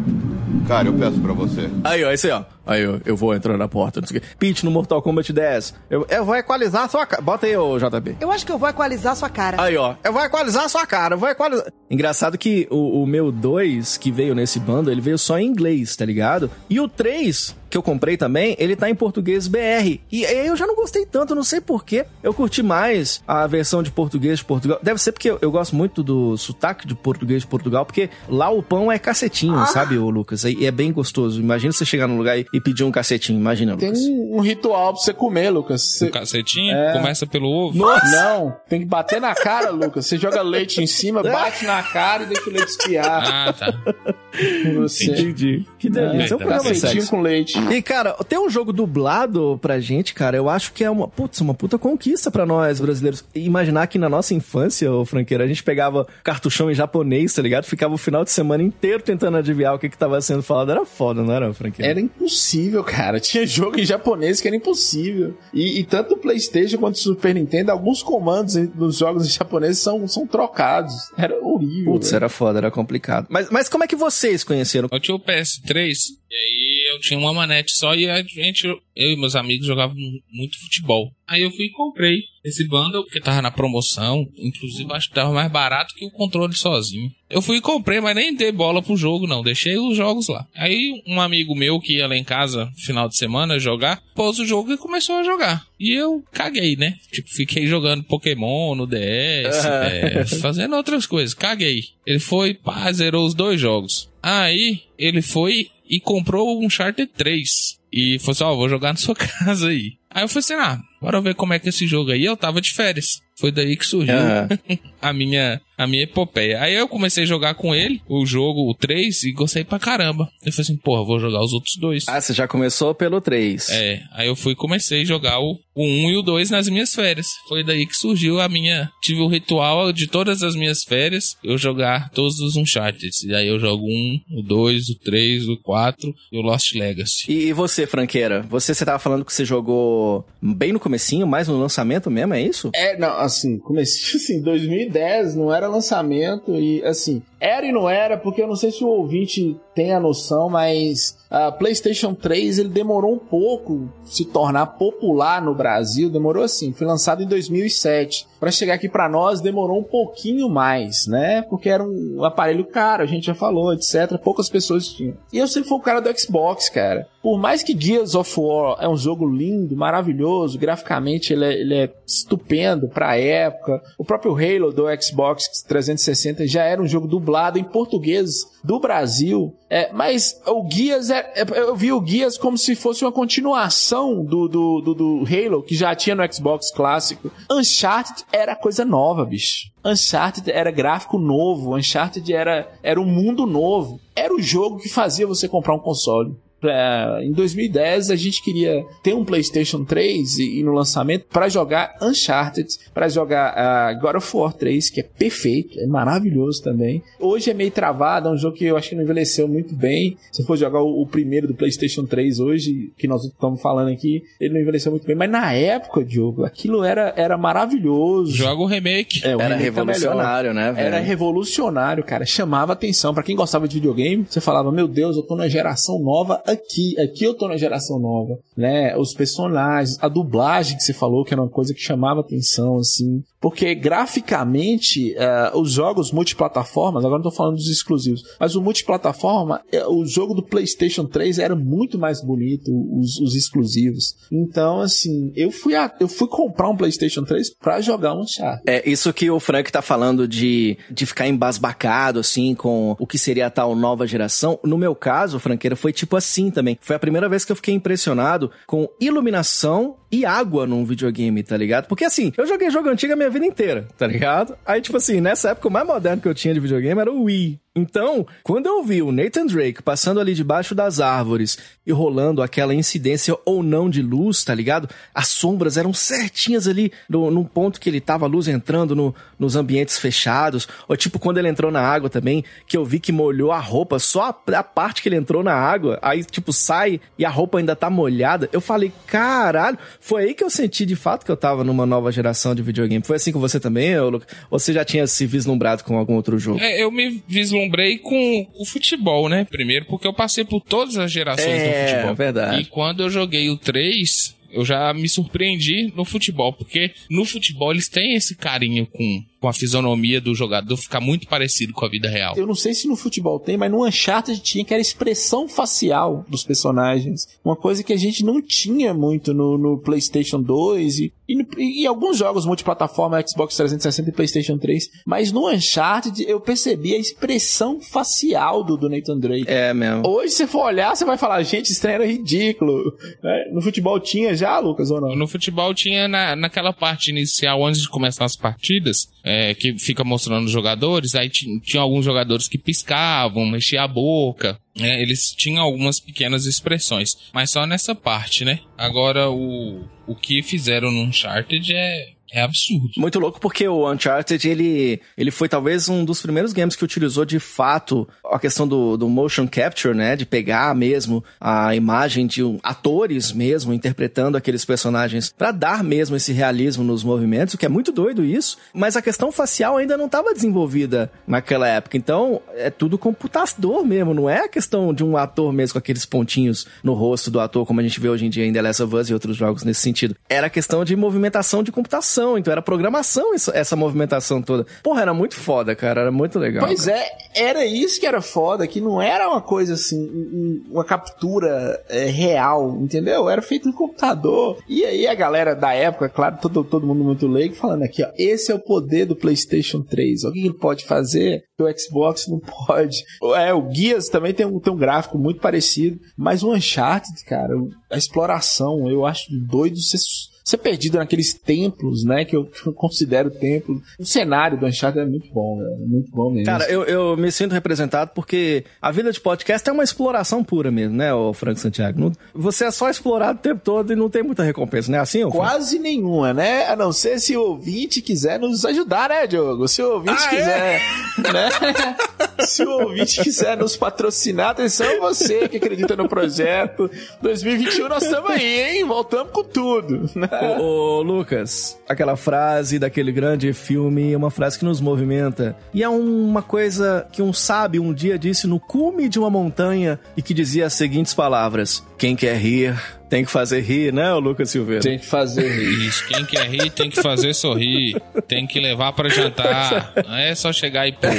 Cara, eu peço pra você. Aí, ó, esse aí, ó. Aí, ó, eu vou entrar na porta, não sei o quê. Pitch no Mortal Kombat 10. Eu, eu vou equalizar a sua cara. Bota aí, ô JB. Eu acho que eu vou equalizar sua cara. Aí, ó. Eu vou equalizar a sua cara, eu vou equalizar. Engraçado que o, o meu 2, que veio nesse bando, ele veio só em inglês, tá ligado? E o 3, que eu comprei também, ele tá em português BR. E aí eu já não gostei tanto, não sei porquê. Eu curti mais a versão de português de Portugal. Deve ser porque eu, eu gosto muito do sotaque de português de Portugal, porque lá o pão é cacetinho, sabe, ô Lucas? E é bem gostoso. Imagina você chegar num lugar e, e pedir um cacetinho, imagina, Tem Lucas. um, um ritual pra você comer, Lucas. Você- O cacetinho É. começa pelo ovo. Não, tem que bater na cara, Lucas. Você joga leite em cima, (laughs) bate na cara e deixa o leite espiar. Ah, tá. Você. Entendi. Que delícia. É um programa Cacetinho com leite. E, cara, ter um jogo dublado pra gente, cara, eu acho que é uma, putz, uma puta conquista pra nós brasileiros. E Imaginar que na nossa infância, ô franqueiro, a gente pegava cartuchão em japonês, tá ligado? Ficava o final de semana inteiro tentando adivinhar o que que tava sendo falado. Era foda, não era, franqueiro? Era impossível, cara. (laughs) Tinha jogo em japonês que era impossível. E, e tanto o PlayStation quanto o Super Nintendo, alguns comandos nos jogos em japonês são, são trocados. Era horrível. Putz, era foda, era complicado. Mas, mas como é que vocês conheceram? Eu tinha o PS3 e aí eu tinha uma manete só e a gente, eu e meus amigos jogavam muito futebol. Aí eu fui e comprei esse bundle, porque tava na promoção. Inclusive, acho que tava mais barato que o controle sozinho. Eu fui e comprei, mas nem dei bola pro jogo, não. Deixei os jogos lá. Aí, um amigo meu que ia lá em casa final de semana jogar, pôs o jogo e começou a jogar. E eu caguei, né? Tipo, fiquei jogando Pokémon no DS, é, (laughs) fazendo outras coisas. Caguei. Ele foi, pá, zerou os dois jogos. Aí, ele foi e comprou um Charter 3. E falou assim, ó, vou jogar na sua (laughs) casa aí. Aí eu falei assim, ah, bora ver como é que é esse jogo aí. Eu tava de férias. Foi daí que surgiu Aham. (laughs) a minha a minha epopeia. Aí eu comecei a jogar com ele, o jogo, o 3, e gostei pra caramba. Eu falei assim, porra, vou jogar os outros dois. Ah, você já começou pelo 3. É, aí eu fui e comecei a jogar o, o 1 e o 2 nas minhas férias. Foi daí que surgiu a minha. Tive o ritual de todas as minhas férias, eu jogar todos os Uncharted. E aí eu jogo o 1, o 2, o 3, o 4 e o Lost Legacy. E, e você, franqueira? Você, você tava falando que você jogou bem no comecinho, mais no lançamento mesmo, é isso? É, não, assim, comecei (laughs) assim, 2010, não era lançamento e assim, era e não era, porque eu não sei se o ouvinte tem a noção, mas a PlayStation 3 ele demorou um pouco se tornar popular no Brasil, demorou assim, foi lançado em 2007. Para chegar aqui para nós demorou um pouquinho mais, né? Porque era um aparelho caro, a gente já falou, etc. Poucas pessoas tinham. E eu sempre fui o cara do Xbox, cara. Por mais que Gears of War é um jogo lindo, maravilhoso, graficamente ele é, ele é estupendo época. O próprio Halo do Xbox 360 já era um jogo dublado em português do Brasil. É, mas o Gears, é, é- eu vi o Gears como se fosse uma continuação do, do, do, do Halo, que já tinha no Xbox clássico. Uncharted era coisa nova, bicho. Uncharted era gráfico novo, Uncharted era, era um mundo novo. Era o jogo que fazia você comprar um console. Pra- em 2010 a gente queria ter um PlayStation 3 e, e no lançamento para jogar Uncharted, para jogar ah, God of War 3, que é perfeito, é maravilhoso também. Hoje é meio travado, é um jogo que eu acho que não envelheceu muito bem. Se for jogar o, o primeiro do PlayStation 3 hoje, que nós estamos falando aqui, ele não envelheceu muito bem. Mas na época, Diogo, aquilo era, era maravilhoso. Joga o remake. É, o Era remake tá melhor. revolucionário, né, velho? Era revolucionário, cara. Chamava atenção. Pra quem gostava de videogame, você falava: Meu Deus, eu tô na geração nova aqui. Aqui eu tô na geração nova. Né? Os personagens, a dublagem que você falou, que era uma coisa que chamava atenção, assim. Porque graficamente, eh, os jogos multiplataformas, agora não tô falando dos exclusivos, mas o multiplataforma, eh, o jogo do PlayStation 3 era muito mais bonito, os, os exclusivos. Então, assim, eu fui, a- eu fui comprar um PlayStation 3 pra jogar um Uncharted. É, isso que o Frank tá falando de, de ficar embasbacado, assim, com o que seria a tal nova geração. No meu caso, Franqueira, foi tipo assim também. Foi a primeira vez que eu fiquei impressionado com iluminação e água num videogame, tá ligado? Porque assim, eu joguei jogo antigo a minha vida inteira, tá ligado? Aí, tipo assim, nessa época o mais moderno que eu tinha de videogame era o Wii. Então, quando eu vi o Nathan Drake passando ali debaixo das árvores e rolando aquela incidência ou não de luz, tá ligado? As sombras eram certinhas ali no, num ponto que ele tava, a luz entrando no- nos ambientes fechados. Ou tipo quando ele entrou na água também, que eu vi que molhou a roupa, só a, a parte que ele entrou na água, aí tipo sai e a roupa ainda tá molhada. Eu falei, caralho, foi aí que eu senti de fato que eu tava numa nova geração de videogame. Foi assim com você também? Ou você já tinha se vislumbrado com algum outro jogo? É, eu me vislumbrei com o futebol, né? Primeiro, porque eu passei por todas as gerações É, do futebol. verdade. E quando eu joguei o 3, eu já me surpreendi no futebol, porque no futebol eles têm esse carinho com, com a fisionomia do jogador ficar muito parecido com a vida real. Eu não sei se no futebol tem, mas no Uncharted tinha que era a expressão facial dos personagens. Uma coisa que a gente não tinha muito no, no PlayStation 2 e, e, e em alguns jogos multiplataforma, Xbox 360 e PlayStation 3. Mas no Uncharted eu percebi a expressão facial do, do Nathan Drake. É mesmo. Hoje, se for olhar, você vai falar, gente, esse trem era ridículo. né? No futebol tinha já, Lucas, ou não? No futebol tinha na, naquela parte inicial, antes de começar as partidas, é, que fica mostrando os jogadores, aí ti- tinha alguns jogadores que piscavam, mexiam a boca, né? Eles tinham algumas pequenas expressões, mas só nessa parte, né? Agora, o, o que fizeram no Uncharted é É absurdo. Muito louco porque o Uncharted, ele, ele foi talvez um dos primeiros games que utilizou de fato a questão do, do motion capture, né? De pegar mesmo a imagem de um, atores mesmo interpretando aqueles personagens para dar mesmo esse realismo nos movimentos, o que é muito doido isso. Mas a questão facial ainda não estava desenvolvida naquela época. Então é tudo computador mesmo, não é a questão de um ator mesmo com aqueles pontinhos no rosto do ator, como a gente vê hoje em dia em The Last of Us e outros jogos nesse sentido. Era questão de movimentação de computação, então era programação essa movimentação toda. Porra, era muito foda, cara, era muito legal. Pois cara. é, era isso que era foda, que não era uma coisa assim, uma captura é, real, entendeu? Era feito no computador. E aí a galera da época, claro, todo, todo mundo muito leigo, falando aqui, ó, esse é o poder do PlayStation 3. O que ele pode fazer que o Xbox não pode? É, o Guias também tem um, tem um gráfico muito parecido, mas o Uncharted, cara, a exploração, eu acho doido você ser perdido naqueles templos, né? Que eu, que eu considero templos. O cenário do Uncharted é muito bom, é muito bom mesmo. Cara, eu, eu me sinto representado porque a vida de podcast é uma exploração pura mesmo, né, o Franco Santiago? Você é só explorado o tempo todo e não tem muita recompensa, né? Assim? Quase nenhuma, né? A não ser se o ouvinte quiser nos ajudar, né, Diogo? Se o ouvinte Ah, quiser, né? (laughs) Se o ouvinte quiser nos patrocinar, atenção você que acredita no projeto. 2021 nós estamos aí, hein? Voltamos com tudo. né? Ô, ô, Lucas, aquela frase daquele grande filme é uma frase que nos movimenta. E é uma coisa que um sábio um dia disse no cume de uma montanha e que dizia as seguintes palavras: Quem quer rir tem que fazer rir, né, Lucas Silveira? Tem que fazer rir. Isso, quem quer rir tem que fazer sorrir, tem que levar pra jantar. Não é só chegar e pôr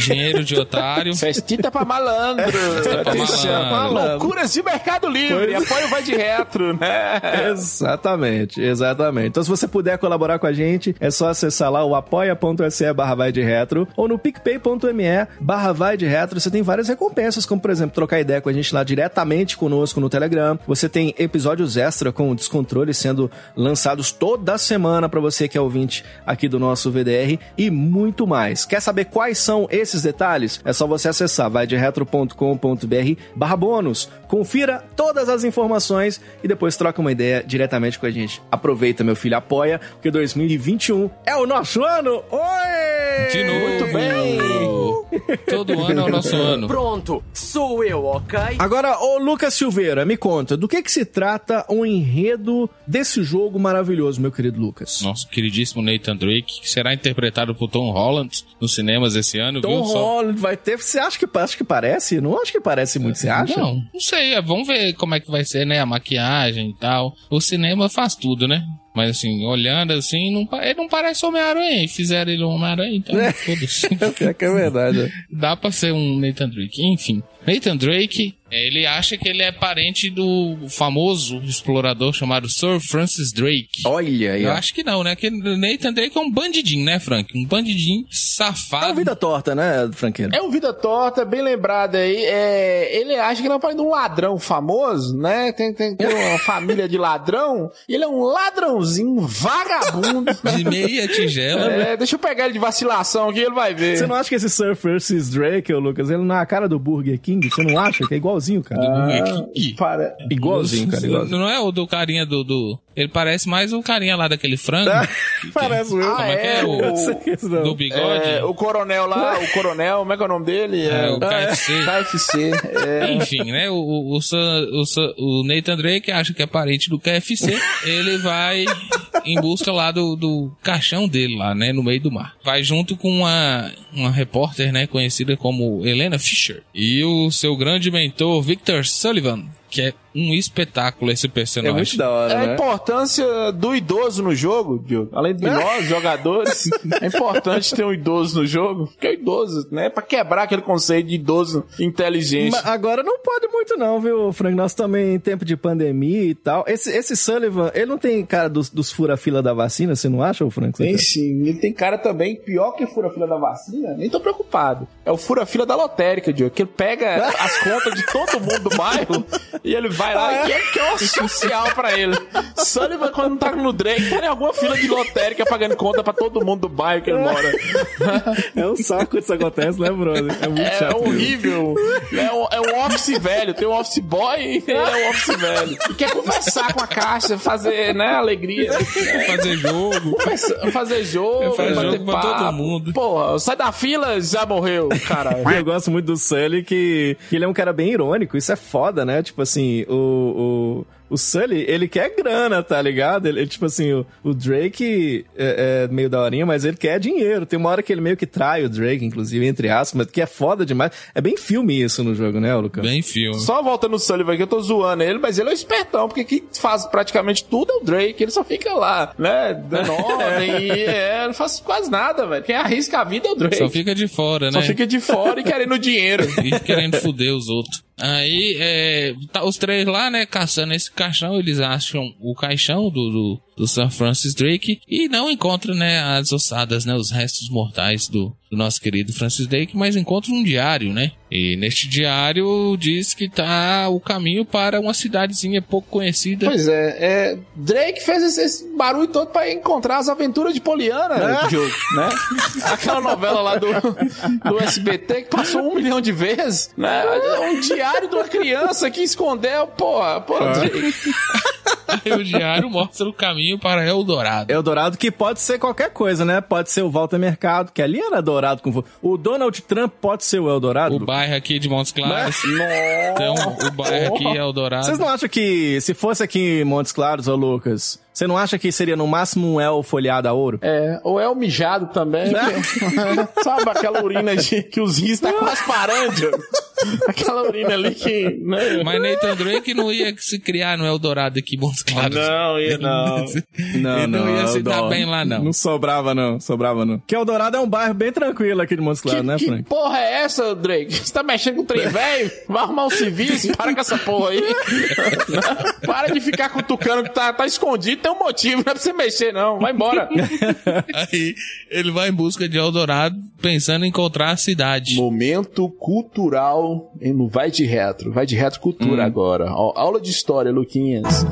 dinheiro de otário. Festita pra malandro. Festa pra Atenção, malandro. Loucuras de Mercado Livre. Pois- Apoio vai de retro, né? Exatamente, exatamente. Então, se você puder colaborar com a gente, é só acessar lá o apoia.se barra vai de retro ou no picpay.me barra vai de retro. Você tem várias recompensas, como por exemplo, trocar ideia com a gente lá diretamente conosco no Telegram. Você tem episódios extra com descontrole sendo lançados toda semana para você que é ouvinte aqui do nosso VDR e muito mais. Quer saber quais são esses detalhes? É só você acessar vaideretro.com.br barra bônus. Confira todas as informações e depois troca uma ideia diretamente com a gente. Aproveita, meu filho, apoia, porque 2021 é o nosso ano! Oi! De novo. Muito bem. Todo ano é o nosso ano. Pronto, sou eu, ok? Agora, ô Lucas Silveira, me conta, do que que se trata o enredo desse jogo maravilhoso, meu querido Lucas? Nosso queridíssimo Nathan Drake, que será interpretado por Tom Holland nos cinemas esse ano, Tom viu? Holland vai ter. Você acha que, acha que parece? Não acho que parece muito, você acha? Não, não sei. é, Vamos ver como é que vai ser, né? A maquiagem e tal. O cinema faz tudo, né? Mas assim, olhando assim, não, ele não parece Homem-Aranha. Fizeram ele um Homem-Aranha, então foda-se. (laughs) É que é verdade. Dá pra ser um Nathan Drake. Enfim, Nathan Drake, ele acha que ele é parente do famoso explorador chamado Sir Francis Drake. Olha aí. Eu acho que não, né? Que Nathan Drake é um bandidinho, né, Frank? Um bandidinho É safado. uma vida torta, né, Franqueiro? É um vida torta, bem lembrado aí. É, ele acha que ele é um pai de um ladrão famoso, né? Tem, tem, tem uma (laughs) família de ladrão. E ele é um ladrãozinho, um vagabundo. (laughs) De meia tigela. né? É, deixa eu pegar ele de vacilação aqui, ele vai ver. Você não acha que esse Sir Francis Drake, Lucas, ele não é a cara do Burger King? Você não acha que é igualzinho, cara? Ih, Para... Igualzinho, cara, igualzinho. Não é o do carinha do, do- Ele parece mais o carinha lá daquele frango. Que- (laughs) que- Parece o eu. Como é que é? O, que isso não. do bigode. É, o coronel lá, o coronel, como é que é o nome dele? É, o Ah, (laughs) KFC. KFC. É. Enfim, né? O, o, o, Sam- o, Sam- o Nathan Drake acha que é parente do KFC. ele vai (laughs) em busca lá do, do caixão dele lá, né? No meio do mar. Vai junto com uma, uma repórter, né? Conhecida como Helena Fisher. E o seu grande mentor, Victor Sullivan. Que é um espetáculo esse É personagem. muito da hora, É a né? importância do idoso no jogo, Diogo. Além de nós, jogadores, (laughs) é importante ter um idoso no jogo. Porque é idoso, né? Pra quebrar aquele conceito de idoso inteligente. Mas agora não pode muito não, viu, Frank? Nós também em tempo de pandemia e tal. Esse, esse Sullivan, ele não tem cara dos, dos fura-fila da vacina, você não acha, Frank? Tem sim. Ele tem cara também, pior que fura-fila da vacina, nem tô preocupado. É o fura-fila da lotérica, Diogo, que ele pega (laughs) as contas de todo mundo do bairro e ele vai lá e é que é o social pra ele. Sullivan, quando não tá no Drake, tá em alguma fila de lotérica pagando conta pra todo mundo do bairro que ele mora. É um saco isso acontece, né, brother? É muito É chato. mesmo. horrível. É um, é um office velho. tem um office boy e ele é um office velho. E quer conversar com a caixa, fazer, né, alegria. Fazer jogo. Conversa- Fazer jogo, Faz bater jogo pra papo. todo mundo. Porra, sai da fila, já morreu, caralho. Eu gosto muito do Sully, que, que ele é um cara bem irônico. Isso é foda, né? Tipo assim, o, o, o Sully, ele quer grana, tá ligado? Ele, tipo assim, o, o Drake é, é meio daorinha, mas ele quer dinheiro. Tem uma hora que ele meio que trai o Drake, inclusive, entre aspas, mas que é foda demais. É bem filme isso no jogo, né, Lucas? Bem filme. Só volta no Sullivan aqui, eu tô zoando ele, mas ele é o espertão, porque quem faz praticamente tudo é o Drake, ele só fica lá, né, dando (laughs) ordem, e é, não faz quase nada, velho. Quem arrisca a vida é o Drake. Só fica de fora, Só né? fica de fora e querendo dinheiro. (laughs) E querendo foder os outros. Aí, é, tá os três lá, né, caçando esse caixão, eles acham o caixão do, do, do Sir Francis Drake e não encontram, né, as ossadas, né, os restos mortais do, do nosso querido Francis Drake, mas encontram um diário, né? E neste diário diz que tá o caminho para uma cidadezinha pouco conhecida. Pois é, é, Drake fez esse, esse barulho todo pra encontrar as aventuras de Poliana, né? Né? (laughs) Aquela novela lá do, do SBT que passou um milhão de vezes, né? Um diário de uma criança que escondeu, porra, porra, Drake. Aí (laughs) o diário mostra o caminho para Eldorado. Eldorado que pode ser qualquer coisa, né? Pode ser o Walter Mercado, que ali era Dourado com O Donald Trump pode ser o Eldorado? O bairro aqui de Montes Claros. Então, o bairro aqui é Eldorado. Vocês não acham que se fosse aqui em Montes Claros, ô Lucas, você não acha que seria no máximo um El folhado a ouro? É, ou o mijado também. que- (laughs) sabe aquela urina de, que os rins tá quase parando? (laughs) Aquela urina ali que. Né? Mas Nathan Drake não ia se criar no Eldorado aqui em Montes Claros. Não, ia não. Ele não ia se dar bem lá, não. Não sobrava, não. Sobrava, não. Que Eldorado é um bairro bem tranquilo aqui de Montes Claros, né, que Frank? porra é essa, Drake? Você tá mexendo com o trem (laughs) velho? Vai arrumar um serviço, para com essa porra aí. para de ficar cutucando que tá, tá escondido, tem um motivo, não é pra você mexer, não. Vai embora. (laughs) Aí ele vai em busca de Eldorado, pensando em encontrar a cidade. Momento cultural no Vai de Retro. Vai de Retro Cultura agora. Ó, aula de história, Luquinhas.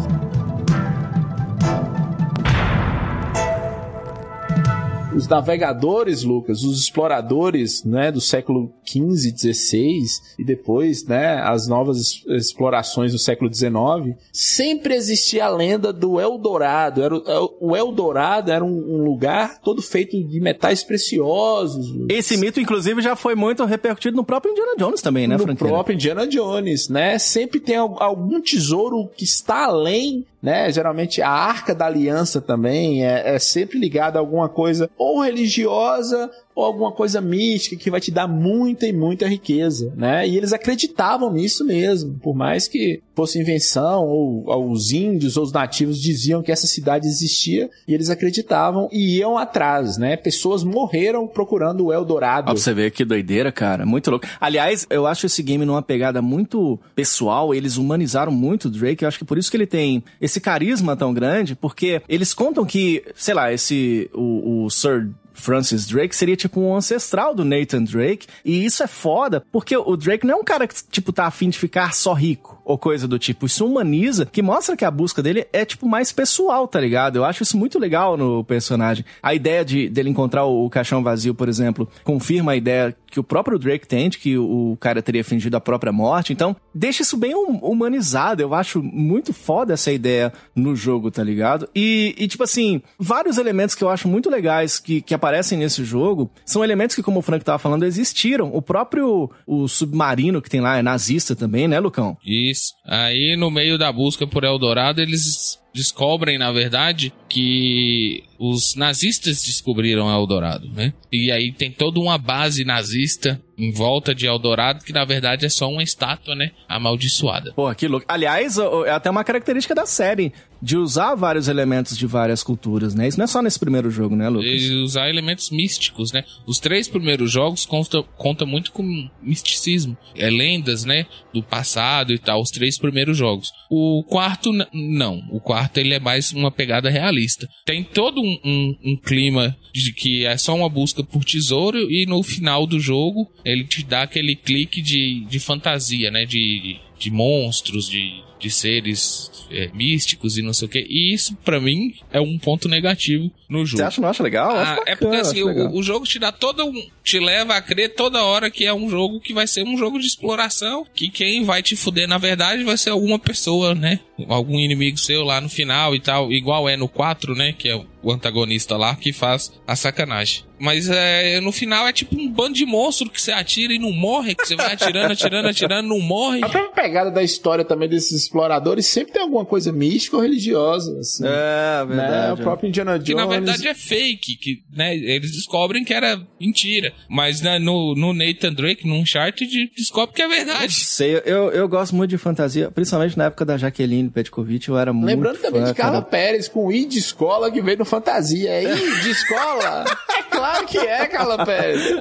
Os navegadores, Lucas, os exploradores, né, do século XV, XVI e depois, né, as novas es- explorações do século XIX, sempre existia a lenda do Eldorado. Era, o- o Eldorado era um, um lugar todo feito de metais preciosos. Esse mito, inclusive, já foi muito repercutido no próprio Indiana Jones também, né, no Frank? próprio Indiana Jones, né? Sempre tem al- algum tesouro que está além, né? Geralmente a Arca da Aliança também é, é sempre ligada a alguma coisa ou religiosa ou alguma coisa mística que vai te dar muita e muita riqueza, né? E eles acreditavam nisso mesmo, por mais que fosse invenção ou, ou os índios ou os nativos diziam que essa cidade existia e eles acreditavam e iam atrás, né? Pessoas morreram procurando o Eldorado. Ó, pra você ver que doideira, cara. Muito louco. Aliás, eu acho esse game numa pegada muito pessoal. Eles humanizaram muito o Drake. Eu acho que por isso que ele tem esse carisma tão grande, porque eles contam que, sei lá, esse. O, o Sir. Francis Drake seria tipo um ancestral do Nathan Drake. E isso é foda, porque o Drake não é um cara que, tipo, tá afim de ficar só rico ou coisa do tipo. Isso humaniza, que mostra que a busca dele é, tipo, mais pessoal, tá ligado? Eu acho isso muito legal no personagem. A ideia de dele encontrar o, caixão vazio, por exemplo, confirma a ideia que o próprio Drake tem de que o, cara teria fingido a própria morte. Então, deixa isso bem hum- humanizado. Eu acho muito foda essa ideia no jogo, tá ligado? E, e, tipo assim, vários elementos que eu acho muito legais que, que aparecem nesse jogo são elementos que, como o Frank tava falando, existiram. O próprio o submarino que tem lá é nazista também, né, Lucão? Isso. Aí, no meio da busca por Eldorado, eles descobrem, na verdade, que os nazistas descobriram Eldorado, né? E aí tem toda uma base nazista em volta de Eldorado, que na verdade é só uma estátua, né? Amaldiçoada. Pô, que louco. Aliás, é até uma característica da série de usar vários elementos de várias culturas, né? Isso não é só nesse primeiro jogo, né, Lucas? E usar elementos místicos, né? Os três primeiros jogos conta, conta muito com misticismo. É lendas, né? Do passado e tal, os três primeiros jogos. O quarto, não. O quarto, ele é mais uma pegada realista. Tem todo um, um- um clima de que é só uma busca por tesouro e no final do jogo ele te dá aquele clique de, de fantasia, né? De, de monstros, de, de seres é, místicos e não sei o que. E isso, pra mim, é um ponto negativo no jogo. Você acha, não acha legal? Acho Ah, é bacana, porque acho assim, o, o jogo te dá todo um. Te leva a crer toda hora que é um jogo que vai ser um jogo de exploração. Que quem vai te fuder, na verdade, vai ser alguma pessoa, né? Algum inimigo seu lá no final e tal. Igual é no 4, né? Que é o antagonista lá que faz a sacanagem. Mas é, no final é tipo um bando de monstro que você atira e não morre, que você vai atirando, atirando, atirando, não morre. A própria pegada da história também desses exploradores sempre tem alguma coisa mística ou religiosa. Assim, É, né? verdade. O próprio Indiana Jones. Que na verdade é fake, que né, eles descobrem que era mentira. Mas né, no, no Nathan Drake, no Uncharted, descobre que é verdade. sei, eu, eu gosto muito de fantasia, principalmente na época da Jaqueline Petkovic, eu era muito Lembrando também fã, de Carla cara. Pérez com I de escola que veio no Fantasia. É I de escola? É (laughs) claro que é, Carla Pérez. (laughs)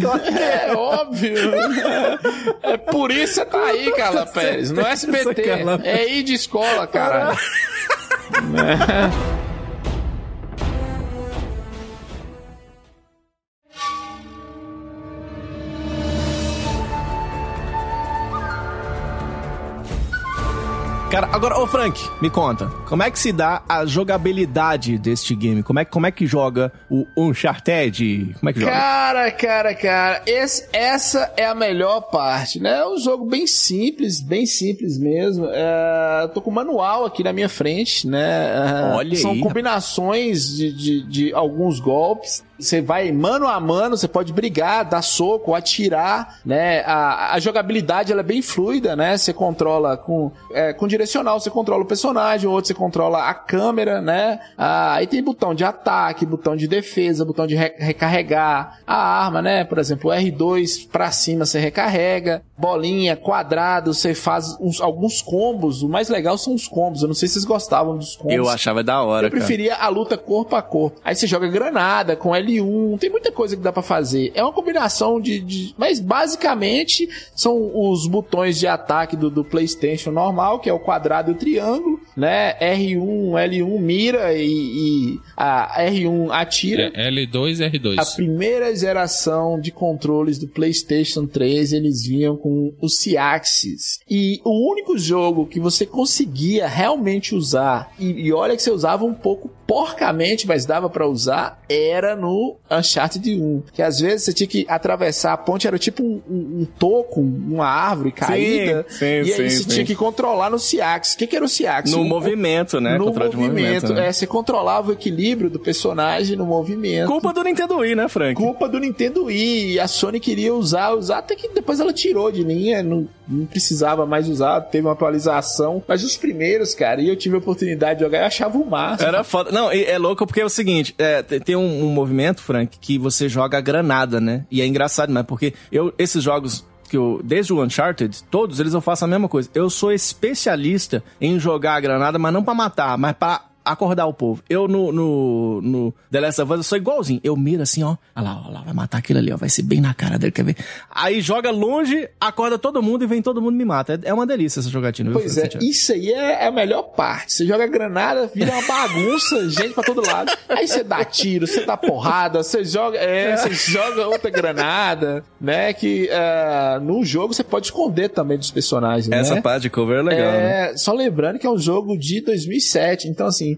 Claro que é, óbvio. É por isso que você tá aí, Carla Pérez. No SBT. Carla É I de escola, cara. (laughs) Cara, agora, ô Frank, me conta, como é que se dá a jogabilidade deste game? Como é, como é que joga o Uncharted? Como é que joga? Cara, cara, cara, esse- essa é a melhor parte, né? É um jogo bem simples, bem simples mesmo. É, tô com o manual aqui na minha frente, né? É, Olha São aí, combinações de, de, de alguns golpes. Você vai mano a mano, você pode brigar, dar soco, atirar, né? A, a jogabilidade ela é bem fluida, né? Você controla com, é, com direcional, você controla o personagem, outro você controla a câmera, né? Ah, aí tem botão de ataque, botão de defesa, botão de re- recarregar a arma, né? Por exemplo, o R2 pra cima você recarrega, bolinha, quadrado, você faz uns- alguns combos. O mais legal são os combos. Eu não sei se vocês gostavam dos combos. Eu achava da hora, Eu preferia a luta corpo a corpo. Aí você joga granada com L1, tem muita coisa que dá pra fazer. É uma combinação de, de- Mas basicamente são os botões de ataque do, do PlayStation normal, que é o quadrado e o triângulo, né? R1, L1 mira e, e a R1 atira. É L2 e A R2. primeira geração de controles do PlayStation 3, eles vinham com o C-Axis. E o único jogo que você conseguia realmente usar, e, e olha que você usava um pouco porcamente, mas dava pra usar, era no Uncharted 1. Que às vezes você tinha que atravessar a ponte, era tipo um, um- um toco, uma árvore caída. sim, e aí sim, você sim. tinha que controlar no C-Axis. O que, que era o C-Axis? No movimento, né? no Controle de movimento, né? é, você controlava o equilíbrio do personagem no movimento. Culpa do Nintendo Wii, né, Frank? Culpa do Nintendo Wii. E a Sony queria usar, usar, até que depois ela tirou de linha, não, não precisava mais usar, teve uma atualização. Mas os primeiros, cara, e eu tive a oportunidade de jogar, eu achava o máximo. Era foda. Não, é louco porque é o seguinte: é, tem um, um movimento, Frank, que você joga a granada, né? E é engraçado, mas porque eu, esses jogos. Que eu, desde o Uncharted, todos eles eu faço a mesma coisa. Eu sou especialista em jogar a granada, mas não pra matar, mas pra acordar o povo. Eu no, no, no The Last of Us eu sou igualzinho. Eu miro assim, ó. Olha lá, olha lá, vai matar aquele ali, ó. Vai ser bem na cara dele, quer ver? Aí joga longe, acorda todo mundo e vem todo mundo me mata. É, é uma delícia essa jogatina, viu? Pois é, Santiago? isso aí é a melhor parte. Você joga granada, vira uma bagunça, (laughs) gente pra todo lado. Aí você dá tiro, você dá porrada, você joga, é, você joga outra granada, né? Que ah, no jogo você pode esconder também dos personagens, Essa né? parte de cover é legal, né? É, só lembrando que é um jogo de 2007, então assim,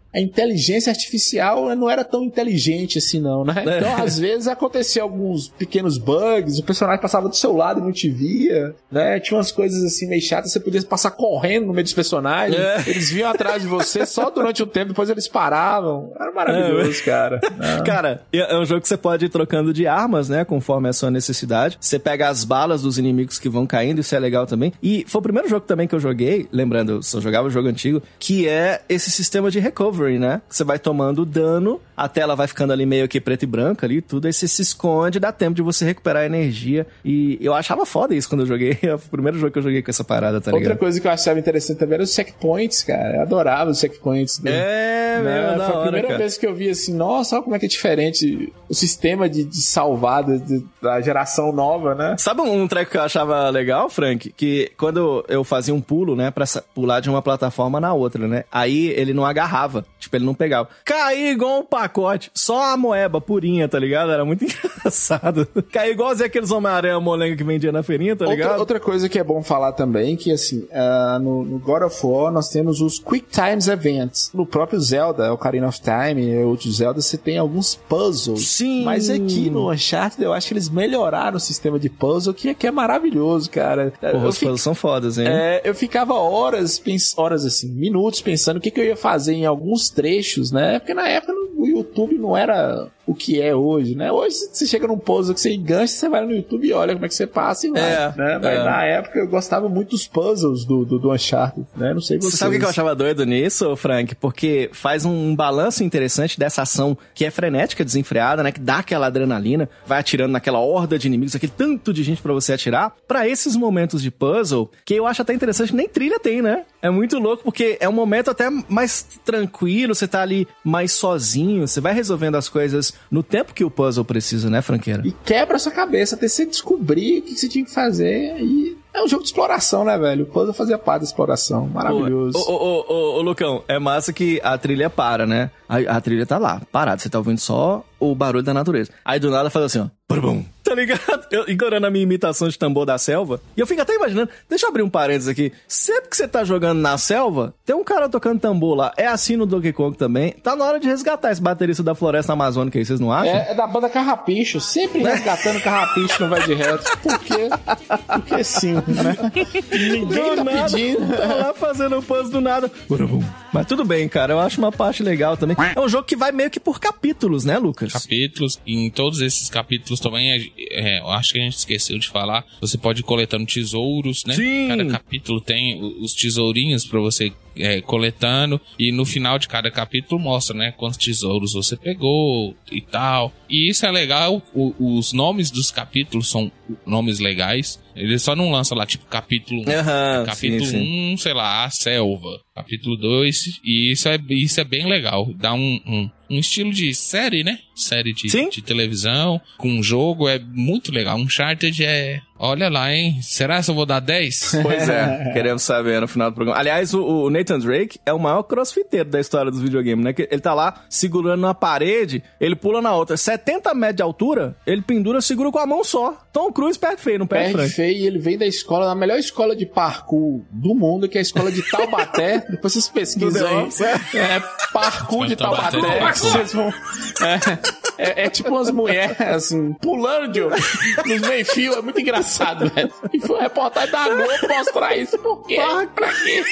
a inteligência artificial não era tão inteligente assim não, né? É. Então às vezes acontecia alguns pequenos bugs, o personagem passava do seu lado e não te via, né? Tinha umas coisas assim meio chatas, você podia passar correndo no meio dos personagens, É. eles vinham atrás de você só durante um tempo, depois eles paravam. Era maravilhoso, cara. Ah. (laughs) Cara, é é um jogo que você pode ir trocando de armas, né? Conforme a sua necessidade. Você pega as balas dos inimigos que vão caindo, isso é legal também. E foi o primeiro jogo também que eu joguei, lembrando, eu só jogava o jogo antigo, que é esse sistema de recovery, né? Você vai tomando dano, a tela vai ficando ali meio que preto e branco ali, tudo, aí você se esconde, dá tempo de você recuperar energia. E eu achava foda isso quando eu joguei. (laughs) É o primeiro jogo que eu joguei com essa parada, tá Outra ligado? coisa que eu achava interessante também era os checkpoints, cara. Eu adorava os checkpoints. do- É, né? meu, Foi a primeira vez que eu vi assim, nossa, olha como é que é diferente o sistema de, de de- da geração nova, né? Sabe um, treco que eu achava legal, Frank? Que quando eu fazia um pulo, né, pra pular de uma plataforma na outra, né? Aí ele não agarrava. Tipo, ele não pegava. Caía igual um pacote, só a moeba purinha, tá ligado? Era muito (laughs) engraçado. Caía igualzinho aqueles Homem-Aranha molenga que vendia na feirinha, tá ligado? Outra, outra coisa que é bom falar também, que assim, uh, no, no, God of War nós temos os Quick Times Events. No próprio Zelda, Ocarina of Time e outros Zelda, você tem alguns puzzles. Sim. Mas aqui no Uncharted eu acho que eles melhoraram o sistema de puzzle, que, que é maravilhoso, cara. Porra, os puzzles são fodas, hein? É, eu ficava horas, horas assim, minutos pensando o que, que eu ia fazer em alguns trechos, né? Porque na época o YouTube não era o que é hoje, né? Hoje você chega num puzzle que você engancha, você vai no YouTube e olha como é que você passa e vai, é, né? Mas é. na época eu gostava muito dos puzzles do, do, do Uncharted, né? Não sei vocês. Você sabe o que eu achava doido nisso, Frank? Porque faz um balanço interessante dessa ação que é frenética, desenfreada, né? Que dá aquela adrenalina, vai atirando naquela horda de inimigos, aquele tanto de gente para você atirar, para esses momentos de puzzle, que eu acho até interessante, nem trilha tem, né? É muito louco porque é um momento até mais tranquilo, você tá ali mais sozinho, você vai resolvendo as coisas no tempo que o puzzle precisa, né, franqueira? E quebra a sua cabeça até você descobrir o que você tinha que fazer e é um jogo de exploração, né, velho? O puzzle fazia parte da exploração. Maravilhoso. Ô, ô, ô, ô, Lucão, é massa que a trilha para, né? A, a trilha tá lá, parada. Você tá ouvindo só o barulho da natureza. Aí do nada faz assim, ó. Bum, tá ligado? Eu encorando a minha imitação de tambor da selva. E eu fico até imaginando. Deixa eu abrir um parênteses aqui. Sempre que você tá jogando na selva, tem um cara tocando tambor lá. É assim no Donkey Kong também. Tá na hora de resgatar esse baterista da floresta amazônica aí, vocês não acham? É, é da banda Carrapicho. Sempre (laughs) resgatando Carrapicho no Vai de Reto. Por quê? Porque sim, né? Ninguém do tá nada, pedindo. Tá lá fazendo o puzzle do nada. Mas tudo bem, cara. Eu acho uma parte legal também. É um jogo que vai meio que por capítulos, né, Lucas? Capítulos. E em todos esses capítulos também, é, acho que a gente esqueceu de falar. Você pode ir coletando tesouros, né? Sim. Cada capítulo tem os tesourinhos para você é, coletando e no final de cada capítulo mostra, né, quantos tesouros você pegou e tal. E isso é legal, o, os nomes dos capítulos são nomes legais. Ele só não lança lá, tipo, capítulo 1. Uhum, capítulo 1, um, sei lá, a selva. Capítulo 2, e isso é, isso é bem legal. Dá um, um, um estilo de série, né? Série de, de televisão, com um jogo, é muito legal. Um Uncharted é, Olha lá, hein? Será que eu vou dar 10? Pois é, (laughs) queremos saber no final do programa. Aliás, o, o, Nathan Drake é o maior crossfiteiro da história dos videogames, né? Ele tá lá segurando uma parede, ele pula na outra. 70 metros de altura, ele pendura, segura com a mão só. Tom Cruise perde feio, não perde, Perde feio e ele vem da escola, da melhor escola de parkour do mundo, que é a escola de Taubaté. (laughs) Depois vocês pesquisam aí. É, parkour de Taubaté. Vocês vão... É, (laughs) é, é, tipo umas mulheres, assim, pulando de, nos meio-fio. É muito engraçado, velho. E foi uma reportagem da Globo mostrar isso. Por quê? Pra quê?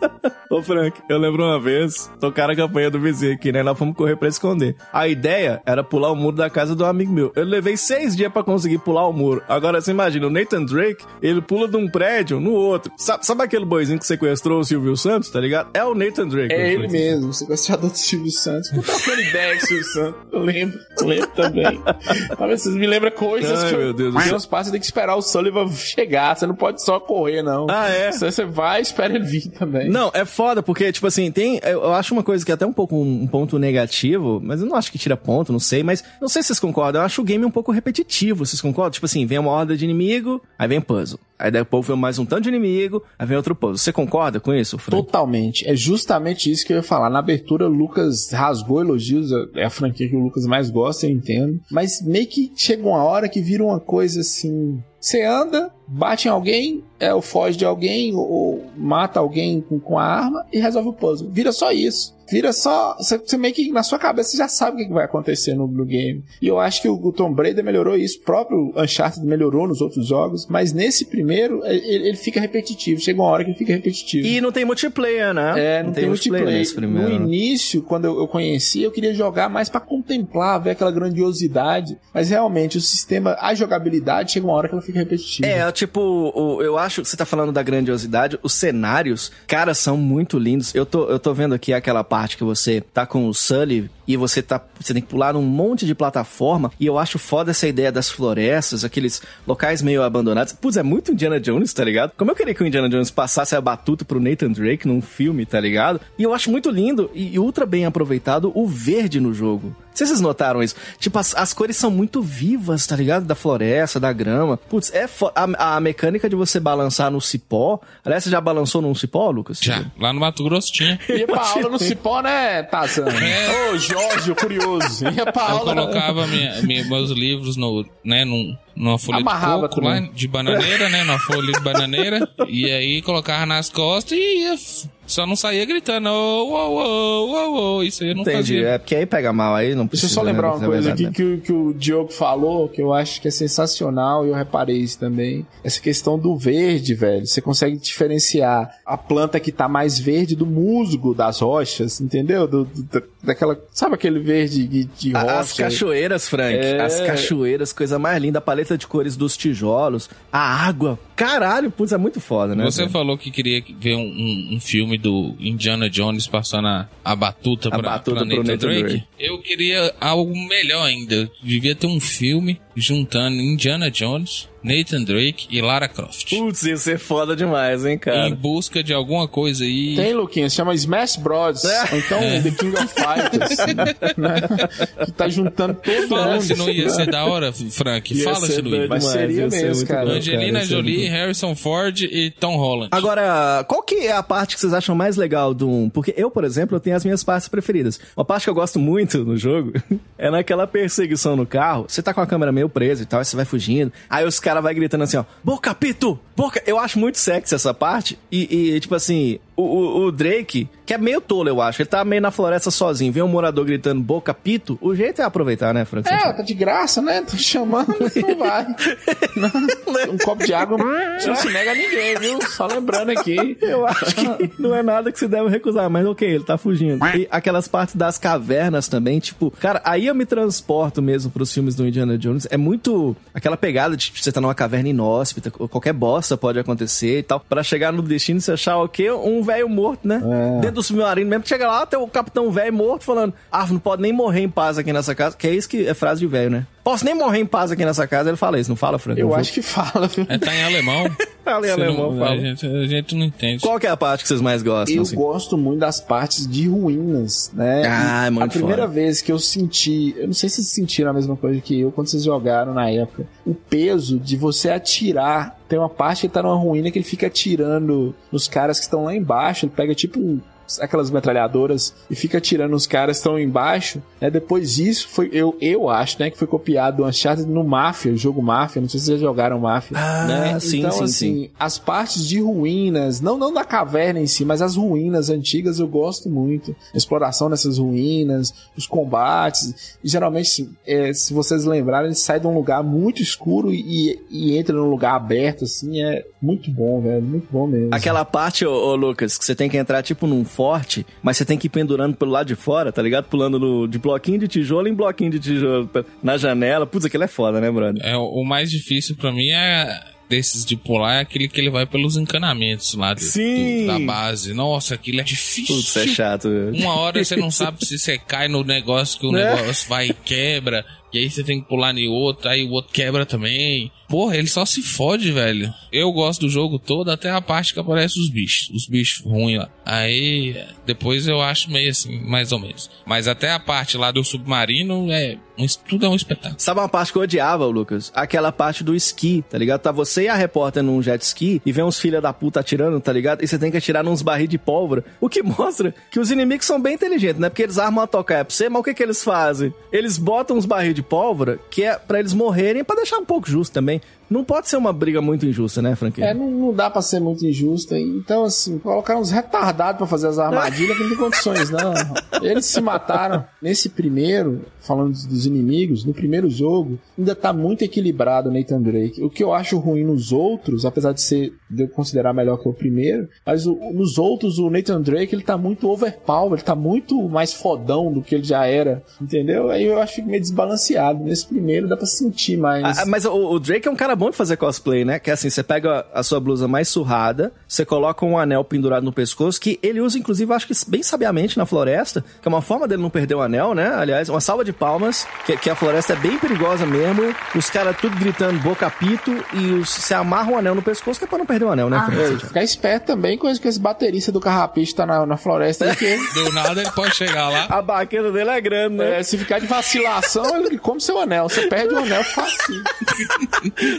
(laughs) Ô Frank, eu lembro uma vez, tocaram a campanha do vizinho aqui, né? Nós fomos correr pra esconder. A ideia era pular o muro da casa do amigo meu. Eu levei seis dias pra conseguir pular o muro. Agora você imagina, o Nathan Drake, ele pula de um prédio no outro. Sabe, sabe aquele boizinho que sequestrou o Silvio Santos, tá ligado? É o Nathan Drake. É ele mesmo, sequestrador do Silvio Santos. Eu trocando ideia Silvio Santos. Eu lembro, eu lembro também. Talvez vocês me lembram coisas Ai, que meu Deus eu... Tem uns passos, tem que esperar o Sullivan chegar. Você não pode só correr, não. Ah, é? Você vai e espera ele vir também. Não, é foda, porque, tipo assim, tem. Eu acho uma coisa que é até um pouco um, ponto negativo, mas eu não acho que tira ponto, não sei, mas não sei se vocês concordam. Eu acho o game um pouco repetitivo, vocês concordam? Tipo assim, vem uma horda de inimigo, aí vem puzzle. Aí depois vem mais um tanto de inimigo, aí vem outro puzzle. Você concorda com isso, Frank? Totalmente. É justamente isso que eu ia falar. Na abertura, o Lucas rasgou elogios, é a franquia que o Lucas mais gosta, eu entendo. Mas meio que chega uma hora que vira uma coisa assim. Você anda, bate em alguém, é, ou foge de alguém, ou, ou mata alguém com, com a arma e resolve o puzzle. Vira só isso vira só. Você meio que na sua cabeça já sabe o que vai acontecer no, no game. E eu acho que o, o Tom Brady melhorou isso, o próprio Uncharted melhorou nos outros jogos, mas nesse primeiro ele, ele, fica repetitivo. Chega uma hora que ele fica repetitivo. E não tem multiplayer, né? É, não, não tem, tem, multiplayer. multiplayer nesse primeiro. No início, quando eu, eu conheci, eu queria jogar mais para contemplar, ver aquela grandiosidade. Mas realmente, o sistema, a jogabilidade, chega uma hora que ela fica repetitiva. É, tipo, eu acho que você tá falando da grandiosidade, os cenários, cara, são muito lindos. Eu tô, eu tô vendo aqui aquela parte parte que você tá com o Sully e você tá. Você tem que pular um monte de plataforma. E eu acho foda essa ideia das florestas, aqueles locais meio abandonados. Putz, é muito Indiana Jones, tá ligado? Como eu queria que o Indiana Jones passasse a batuta pro Nathan Drake num filme, tá ligado? E eu acho muito lindo e ultra bem aproveitado o verde no jogo. Sei se vocês notaram isso. Tipo, as, as cores são muito vivas, tá ligado? Da floresta, da grama. Putz, é a, a mecânica de você balançar no cipó. Aliás, você já balançou num cipó, Lucas? Já, lá no Mato Grosso tinha. Ia pra aula no cipó, né, Tarzan? Ô, Jorge, o curioso. (laughs) Ia pra Eu aula. colocava minha- minha- meus livros no, né, num, numa folha Amarrava de coco lá, de bananeira, né, numa folha de bananeira, (laughs) e aí colocava nas costas e ia, só não saía gritando, ô, ô, ô, ô, ô, isso aí eu não Entendi. fazia. É porque aí pega mal, aí não Deixa precisa. eu só lembrar né, uma na coisa aqui que, o- que o Diogo falou, que eu acho que é sensacional, e eu reparei isso também. Essa questão do verde, velho. Você consegue diferenciar a planta que tá mais verde do musgo das rochas, entendeu? Do, do- daquela. Sabe aquele verde de, de rocha? As cachoeiras, Frank. É. As cachoeiras, coisa mais linda. A paleta de cores dos tijolos. A água. Caralho, putz, é muito foda, né? Você velho? falou que queria ver um, um- um filme do Indiana Jones passando a, a batuta A pra, batuta pra pro Drake. Drake. Eu queria algo melhor ainda. Devia ter um filme juntando Indiana Jones, Nathan Drake e Lara Croft. Putz, ia ser foda demais, hein, cara. Em busca de alguma coisa aí. Tem, Luquinhas, chama Smash Bros. Ou então The King of Fighters. (laughs) né? Que tá juntando todo Fala mundo. se não ia ser da hora, Frank. Ia Fala ser se não ia. Mas seria ia ser mesmo, muito cara. Angelina ser Jolie. Harrison Ford e Tom Holland. Agora, qual que é a parte que vocês acham mais legal do 1? Porque eu, por exemplo, eu tenho as minhas partes preferidas. Uma parte que eu gosto muito no jogo (laughs) é naquela perseguição no carro. Você tá com a câmera meio presa e tal, aí você vai fugindo. Aí os caras vai gritando assim, ó, Boca Pito! Boca! Eu acho muito sexy essa parte. E, e, tipo assim, o, o- o Drake, que é meio tolo, eu acho. Ele tá meio na floresta sozinho. Vem um morador gritando Boca Pito. O jeito é aproveitar, né, Frank? É, tá de graça, né? Tô chamando, não vai. (laughs) um copo de água não se nega a ninguém, viu? Só lembrando aqui. Eu acho que não é nada que se deve recusar, mas ok, ele tá fugindo. E aquelas partes das cavernas também, tipo, cara, aí eu me transporto mesmo pros filmes do Indiana Jones. É muito aquela pegada de tipo, você tá numa caverna inóspita, qualquer bosta pode acontecer e tal. Pra chegar no destino e você achar o quê? Um velho morto, né? Dentro do submarino mesmo. Chega lá, tem o capitão velho morto falando: Ah, não pode nem morrer em paz aqui nessa casa. Que é isso que é frase de velho, né? Posso nem morrer em paz aqui nessa casa. Ele fala isso, não fala, Frank? Eu Não acho que fala, viu? É, tá em alemão. (laughs) Fala em alemão, não- fala. a, gente, a gente não entende. Qual que é a parte que vocês mais gostam? Eu assim? gosto muito das partes de ruínas, né? Ah, E é muito A primeira foda. vez que eu senti, eu não sei se vocês sentiram a mesma coisa que eu quando vocês jogaram na época, o peso de você atirar. Tem uma parte que tá numa ruína que ele fica atirando nos caras que estão lá embaixo. Ele pega tipo um- aquelas metralhadoras e fica atirando nos caras que estão embaixo. Né? Depois disso, foi, eu, eu acho, né, que foi copiado do Uncharted no Mafia, o jogo Mafia. Não sei se vocês já jogaram Mafia. Ah, né? sim, então, sim, assim, sim. as partes de ruínas, não, não da caverna em si, mas as ruínas antigas eu gosto muito. A exploração dessas ruínas, os combates. E geralmente, assim, é, se vocês lembrarem, ele sai de um lugar muito escuro e, e entra num lugar aberto, assim, é muito bom, velho. Muito bom mesmo. Aquela parte, ô, ô, Lucas, que você tem que entrar tipo num forte, mas você tem que ir pendurando pelo lado de fora, tá ligado? Pulando no- de bloquinho de tijolo em bloquinho de tijolo na janela. Putz, aquilo é foda, né, brother? É, o mais difícil pra mim é desses de pular é aquele que ele vai pelos encanamentos lá do- Sim. do- da base. Nossa, aquilo é difícil. Putz, é chato. Uma hora você não (laughs) sabe se você cai no negócio que o É. negócio vai e quebra. E aí você tem que pular em outro, aí o outro quebra também. Porra, ele só se fode, velho. Eu gosto do jogo todo, até a parte que aparecem os bichos. Os bichos ruins lá. Aí, depois eu acho meio assim, mais ou menos. Mas até a parte lá do submarino, é tudo é um espetáculo. Sabe uma parte que eu odiava, Lucas? Aquela parte do esqui, tá ligado? Tá você e a repórter num jet ski e vem uns filha da puta atirando, tá ligado? E você tem que atirar nos barris de pólvora. O que (laughs) mostra que os inimigos são bem inteligentes, né? Porque eles armam a tocaia pra você, mas o que que eles fazem? Eles botam uns barris de pólvora que é pra eles morrerem, pra deixar um pouco justo também. Não pode ser uma briga muito injusta, né, Franquinho? É, não, não dá pra ser muito injusta. Então, assim, colocaram uns retardados pra fazer as armadilhas que não tem condições, não. Eles se mataram. Nesse primeiro, falando dos inimigos, no primeiro jogo, ainda tá muito equilibrado o Nathan Drake. O que eu acho ruim nos outros, apesar de ser de eu considerar melhor que o primeiro, mas o- nos outros, o Nathan Drake, ele tá muito overpower, ele tá muito mais fodão do que ele já era, entendeu? Aí eu acho meio desbalanceado. Nesse primeiro dá pra sentir mais. Ah, mas o, o Drake é um cara bom de fazer cosplay, né? Que é assim, você pega a sua blusa mais surrada, você coloca um anel pendurado no pescoço, que ele usa, inclusive, acho que bem sabiamente na floresta, que é uma forma dele não perder o anel, né? Aliás, uma salva de palmas, que, que a floresta é bem perigosa mesmo, os caras tudo gritando boca a pito, e os, você amarra o anel no pescoço, que é pra não perder o anel, né? Ah, Fred? ficar esperto também com esse, com esse baterista do carrapicho tá na, na floresta. Que... (laughs) Do nada ele pode chegar lá. A baqueta dele é grande, né? É, se ficar de vacilação, ele come seu anel. Você perde o anel fácil.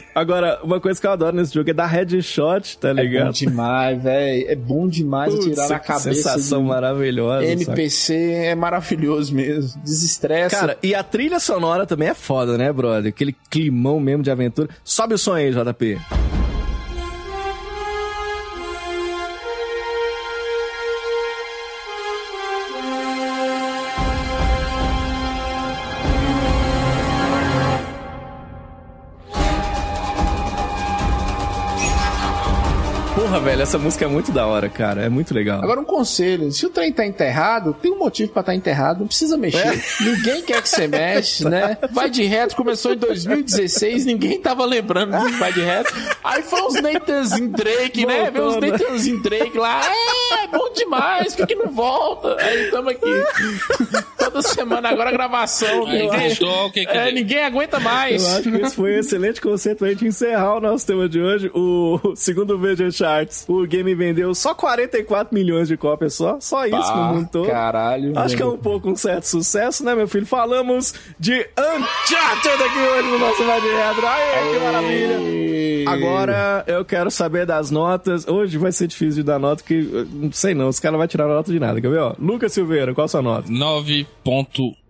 (laughs) Agora, uma coisa que eu adoro nesse jogo é dar headshot, tá ligado? É bom demais, velho. É bom demais Putz, atirar na cabeça. sensação maravilhosa. NPC é maravilhoso mesmo. Desestressa. Cara, e a trilha sonora também é foda, né, brother? Aquele climão mesmo de aventura. Sobe o som aí, JP. Porra, essa música é muito da hora, cara. É muito legal. Agora um conselho, se o trem tá enterrado, tem um motivo pra estar tá enterrado, não precisa mexer. É. Ninguém quer que você mexe, (laughs) né? Vai de reto começou em 2016, ninguém tava lembrando do Vai de reto. Aí foi uns Nathanzinho Drake, né? Vê uns Nathanzinho Drake lá, é, bom demais, por que não volta? Aí tamo aqui. Toda semana agora a gravação. Aí, voltou, o que que é, deu? ninguém aguenta mais. Eu acho que esse foi um excelente conceito pra gente encerrar o nosso tema de hoje. O segundo Video Charts, o game vendeu só 44 milhões de cópias só. Só isso Pá, no mundo todo. Caralho. Acho que é um pouco um certo sucesso, né, meu filho? Falamos de Uncharted aqui hoje no nosso Vai de Retro. Aê, que maravilha! Agora eu quero saber das notas. Hoje vai ser difícil de dar nota, porque eu não sei não, os caras não vão tirar nota de nada, quer ver? Ó, Lucas Silveira, qual a sua nota?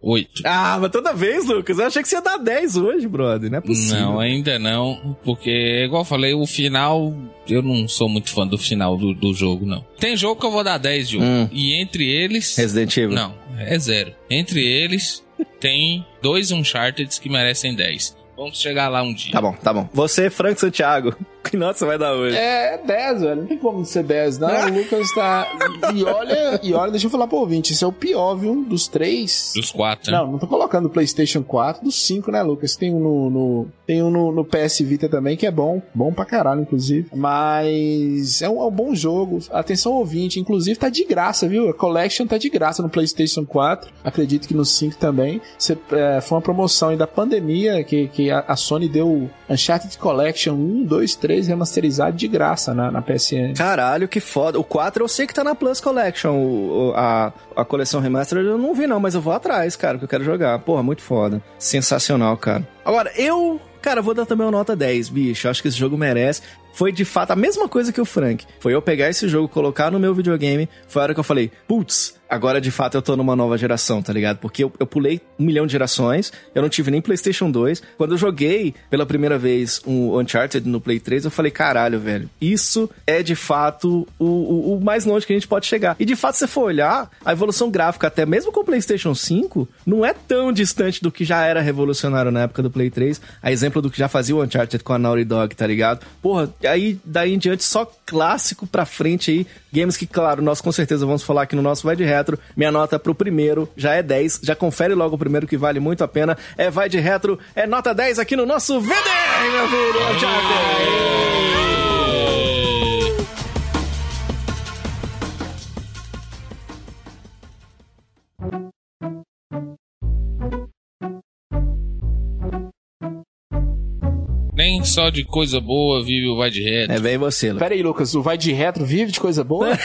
9.8. Ah, mas toda vez, Lucas, eu achei que você ia dar 10 hoje, brother. Não é possível. Não, ainda não, porque, igual eu falei, o final, eu não sou muito fã do final do, do jogo, não. Tem jogo que eu vou dar 10 de um, Hum. e entre eles... Resident Evil. Não, é zero. Entre eles, tem dois Uncharted que merecem 10. Vamos chegar lá um dia. Tá bom, tá bom. Você, Frank Santiago, (laughs) que nota vai dar hoje? É 10, velho. Não tem como ser 10, não. O (laughs) Lucas tá. E olha, e olha, deixa eu falar pro ouvinte. Esse é o pior, viu? Dos três. Dos quatro, né? Não, não tô colocando o PlayStation 4, dos 5, né, Lucas? Tem um no, no- tem um no, no PS Vita também, que é bom. Bom pra caralho, inclusive. Mas é um, é um bom jogo. Atenção, ouvinte. Inclusive, tá de graça, viu? A Collection tá de graça no PlayStation 4. Acredito que no 5 também. Cê, é, foi uma promoção aí da pandemia que, que a, a Sony deu Uncharted Collection 1, 2, 3 remasterizado de graça na, na PSN. Caralho, que foda. O 4 eu sei que tá na Plus Collection. O, o- a, a coleção Remastered eu não vi, não, mas eu vou atrás, cara, que eu quero jogar. Porra, muito foda. Sensacional, cara. Agora, eu. Cara, vou dar também uma nota 10, bicho. Acho que esse jogo merece. Foi de fato a mesma coisa que o Frank. Foi eu pegar esse jogo, colocar no meu videogame. Foi a hora que eu falei, putz, agora de fato eu tô numa nova geração, tá ligado? Porque eu, eu pulei um milhão de gerações, eu não tive nem PlayStation 2. Quando eu joguei pela primeira vez o Uncharted no Play 3, eu falei, caralho, velho, isso é de fato o, o, o mais longe que a gente pode chegar. E de fato, se você for olhar, a evolução gráfica, até mesmo com o PlayStation 5, não é tão distante do que já era revolucionário na época do Play 3. A exemplo do que já fazia o Uncharted com a Naughty Dog, tá ligado? Porra, aí daí em diante só clássico pra frente aí. Games que, claro, nós com certeza vamos falar aqui no nosso Vai de Retro. Minha nota pro primeiro já é 10. Já confere logo o primeiro que vale muito a pena. É Vai de Retro, é nota 10 aqui no nosso VDR, meu filho! Uncharted! Nem só de coisa boa vive o Vai de Reto. É bem você, Lucas. Pera aí, Lucas, o Vai de Retro vive de coisa boa? (laughs)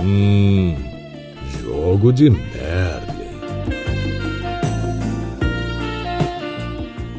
Hum, jogo de merda.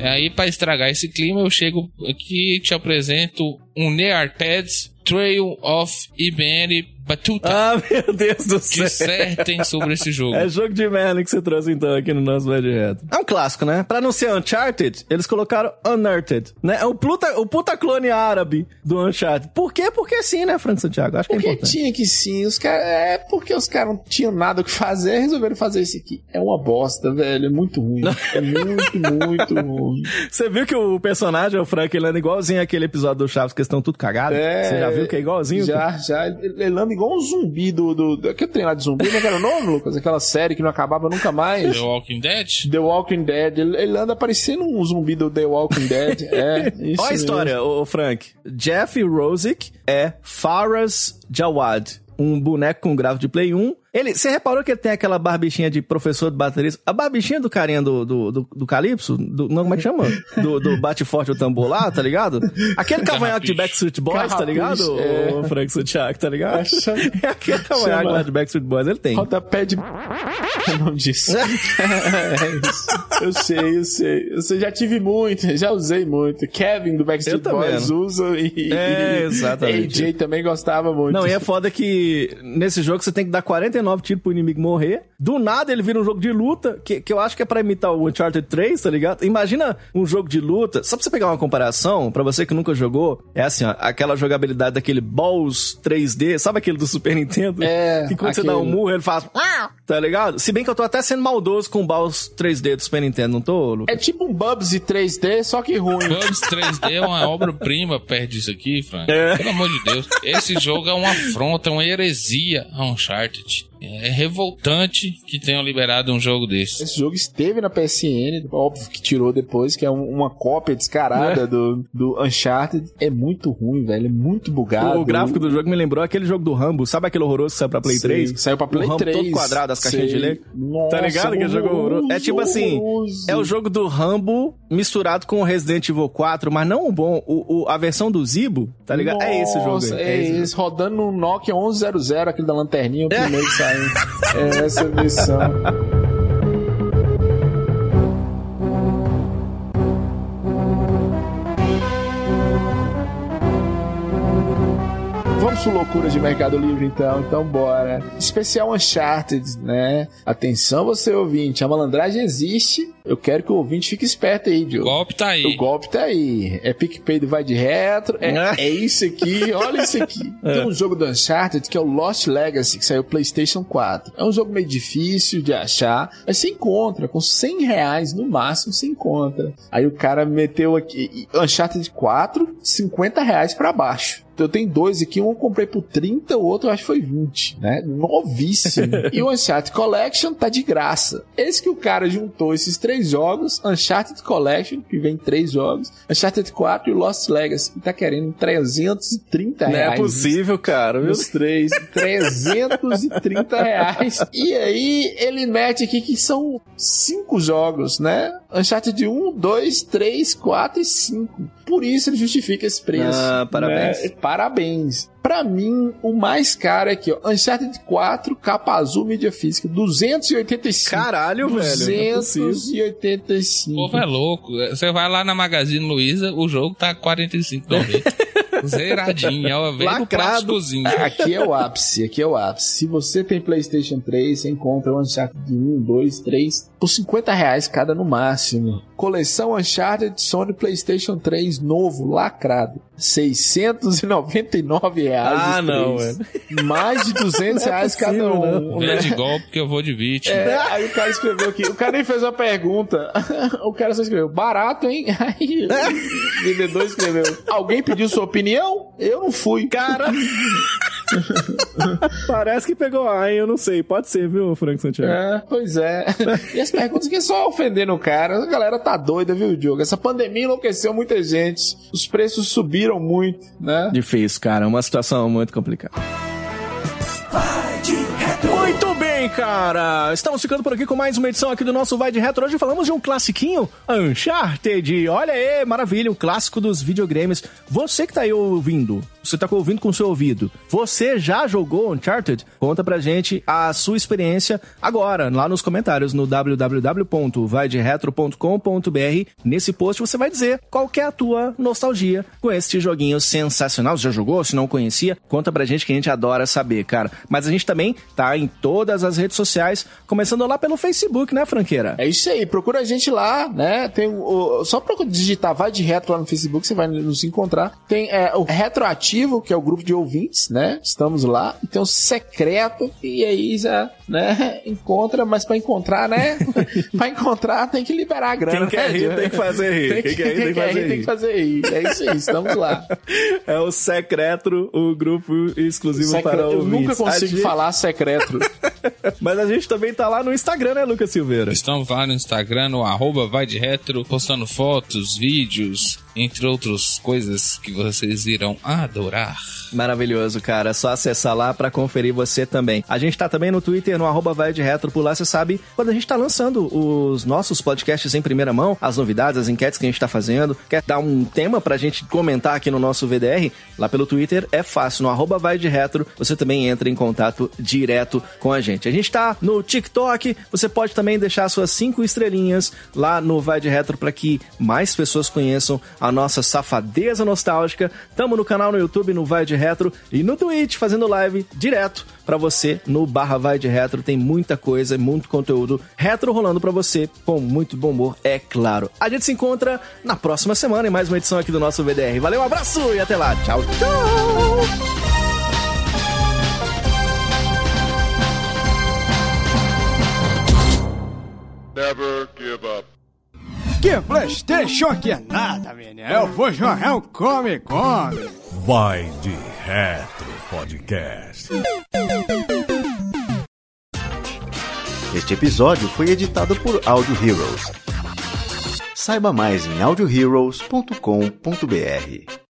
Aí, pra estragar esse clima, eu chego aqui e te apresento um Nearteds Trail of IBM Batuta. Ah, (laughs) meu Deus do céu. Dissertem sobre esse jogo. É jogo de merda que você trouxe então aqui no nosso Vai de Reto. É um clássico, né? Pra não ser Uncharted, eles colocaram Unearthed, né? É o puta, o puta clone árabe do Uncharted. Por quê? Porque sim, né, Frank Santiago? Acho que é Porque importante. tinha que sim, os caras. É porque os caras não tinham nada o que fazer, resolveram fazer isso aqui. É uma bosta, velho. É muito ruim. (laughs) É muito, muito ruim. Você viu que o personagem, o Frank, ele anda igualzinho aquele episódio do Chaves, que eles estão tudo cagados? É, Você já viu que é igualzinho? Já, já. Ele anda igual um zumbi do. do, do aquele trem lá de zumbi, né? Que era o nome, Lucas? Aquela série que não acabava nunca mais. The Walking Dead? The Walking Dead. Ele, ele anda parecendo um zumbi do The Walking Dead. É, (laughs) isso. Olha a história, ô, ô, Frank. Jeff Rosick é Faraz Jawad, um boneco com gráfico de Play 1. Ele, você reparou que ele tem aquela barbichinha de professor de baterista? A barbichinha do carinha do, do, do, do Calypso? Do, não, como é que chama? Do, do Bate Forte o Tambor lá, tá ligado? Aquele cavanhaque de Backstreet Boys, tá ligado? É. O Frank Suchak, tá ligado? Chama- (laughs) É aquele cavanhaque lá de Backstreet Boys, ele tem. Rodapé de. É o nome disso. é isso. Eu sei, eu sei. Eu sei, já tive muito, já usei muito. Kevin do Backstreet. Boys usa e. É, exatamente. AJ também gostava muito. Não, e é foda que nesse jogo você tem que dar 49 tiros pro inimigo morrer. Do nada ele vira um jogo de luta, que, que eu acho que é pra imitar o Uncharted 3, tá ligado? Imagina um jogo de luta. Só pra você pegar uma comparação, pra você que nunca jogou, é assim, ó, aquela jogabilidade daquele Balls 3D, sabe aquele do Super Nintendo? É, Que quando você dá um aquele. murro, ele faz. Tá ligado? Se bem que eu tô até sendo maldoso com o Balls 3D do Super Nintendo, não tô, Lucas? É tipo um Bubsy 3D, só que ruim. Bubs 3D é uma obra-prima perto disso aqui, Frank. É. Pelo amor de Deus. Esse jogo é uma afronta, uma heresia a Uncharted. É revoltante que tenham liberado um jogo desse. Esse jogo esteve na PSN, óbvio que tirou depois, que é um- uma cópia descarada É. do, do Uncharted. É muito ruim, velho. É muito bugado. O gráfico do jogo me lembrou aquele jogo do Rambo. Sabe aquele horroroso que saiu pra Play Sei, 3? saiu pra Play o Rambo 3. todo quadrado, as caixinhas Sei. de Lego. Nossa, tá ligado? Que jogo horroroso. É tipo assim, horroroso. é o jogo do Rambo misturado com o Resident Evil 4, mas não o bom, o, o- a versão do Zibo, tá ligado? é esse jogo Nossa, aí. É, esse esse, rodando no Nokia 1100, aquele da lanterninha, o primeiro que saiu. É essa versão. Vamos pro loucura de Mercado Livre então, então bora. Especial Uncharted, né? Atenção você ouvinte, a malandragem existe. Eu quero que o ouvinte fique esperto aí, O Diogo. golpe tá aí. O golpe tá aí. É PicPay do Vai de Retro. É, É. é isso aqui. Olha isso aqui. (laughs) Tem um jogo do Uncharted que é o Lost Legacy, que saiu PlayStation 4. É um jogo meio difícil de achar, mas você encontra. Com 100 reais no máximo, você encontra. Aí o cara meteu aqui Uncharted 4, 50 reais pra baixo. Eu tenho dois aqui, um eu comprei por 30, o outro eu acho que foi 20, né? Novíssimo. (laughs) e o Uncharted Collection tá de graça. Esse que o cara juntou esses três jogos, Uncharted Collection, que vem três jogos, Uncharted 4 e Lost Legacy, que tá querendo 330 Não reais. é possível, cara. Os três, 330 (laughs) reais. E aí ele mete aqui que são cinco jogos, né? Uncharted 1, 2, 3, 4 e 5. Por isso ele justifica esse preço. Ah, parabéns. né? Parabéns. Pra mim, o mais caro é aqui, ó. Uncharted 4, capa azul, mídia física, 285. Caralho, velho. não é possível. 285. O povo é louco. Você vai lá na Magazine Luiza, o jogo tá 45,90. (laughs) Zeradinho, é uma vez no Lacrado. plásticozinho. Aqui é o ápice, aqui é o ápice. Se você tem PlayStation 3, você encontra o Uncharted 1, 2, 3 por 50 reais cada no máximo. Coleção Uncharted Sony PlayStation 3 novo, lacrado. 699 reais. Ah, não, três. Mais de (laughs) 200 Não é reais cada possível, um. É né? de golpe que eu vou de vítima. É, aí o cara escreveu aqui. O cara nem fez uma pergunta. (laughs) O cara só escreveu, barato, hein? (laughs) Aí o vendedor escreveu, alguém pediu sua opinião? Eu não fui. Cara. (laughs) Parece que pegou A, hein? Eu não sei. Pode ser, viu, Frank Santiago? É, pois é. E as perguntas que é só ofendendo o cara. A galera tá doida, viu, Diogo? Essa pandemia enlouqueceu muita gente. Os preços subiram muito, né? Difícil, cara. É uma situação muito complicada. Bem, cara. Estamos ficando por aqui com mais uma edição aqui do nosso Vai de Retro. Hoje falamos de um classiquinho, Uncharted. Olha aí, maravilha, um clássico dos videogames. Você que tá aí ouvindo, você tá ouvindo com o seu ouvido. Você já jogou Uncharted? Conta pra gente a sua experiência agora, lá nos comentários no www.vaideretro.com.br. Nesse post você vai dizer qual é a tua nostalgia com este joguinho sensacional. Você já jogou? Se não conhecia, conta pra gente que a gente adora saber, cara. Mas a gente também tá em todas as redes sociais, começando lá pelo Facebook, né, Franqueira? É isso aí, procura a gente lá, né? Tem o, só pra digitar vai de retro lá no Facebook, você vai nos encontrar. Tem é, o Retroativo, que é o grupo de ouvintes, né? Estamos lá. E tem o Secreto, e aí já né? Encontra, mas pra encontrar, né? (laughs) pra encontrar tem que liberar a grana. Quem quer né, rir tem que fazer rir. Tem Quem quer rir tem que fazer rir, tem rir. que fazer rir. É isso aí, estamos lá. (laughs) É o Secretro, o grupo exclusivo Secre- para Eu ouvintes. nunca consigo gente- falar secreto. (laughs) Mas a gente também tá lá no Instagram, né, Lucas Silveira? Estamos lá no Instagram, no arroba vai de retro, postando fotos, vídeos, entre outras coisas que vocês irão adorar. Maravilhoso, cara. É só acessar lá pra conferir você também. A gente tá também no Twitter, no arroba vai de retro. Por lá você sabe quando a gente tá lançando os nossos podcasts em primeira mão, as novidades, as enquetes que a gente tá fazendo. Quer dar um tema pra gente comentar aqui no nosso VDR? Lá pelo Twitter é fácil. No arroba vai de retro, você também entra em contato direto com a gente. A gente tá no TikTok. Você pode também deixar suas cinco estrelinhas lá no Vai de Retro para que mais pessoas conheçam a nossa safadeza nostálgica. Tamo no canal no YouTube, no Vai de Retro e no Twitch, fazendo live direto pra você no barra Vai de Retro. Tem muita coisa, muito conteúdo retro rolando pra você, com muito bom humor, é claro. A gente se encontra na próxima semana em mais uma edição aqui do nosso VDR. Valeu, um abraço e até lá. Tchau, tchau! Never give up. Que Playstation que é nada, menino. Eu vou jogar um come, come. Vai de Retro Podcast. Este episódio foi editado por Audio Heroes. Saiba mais em audioheroes.com.br.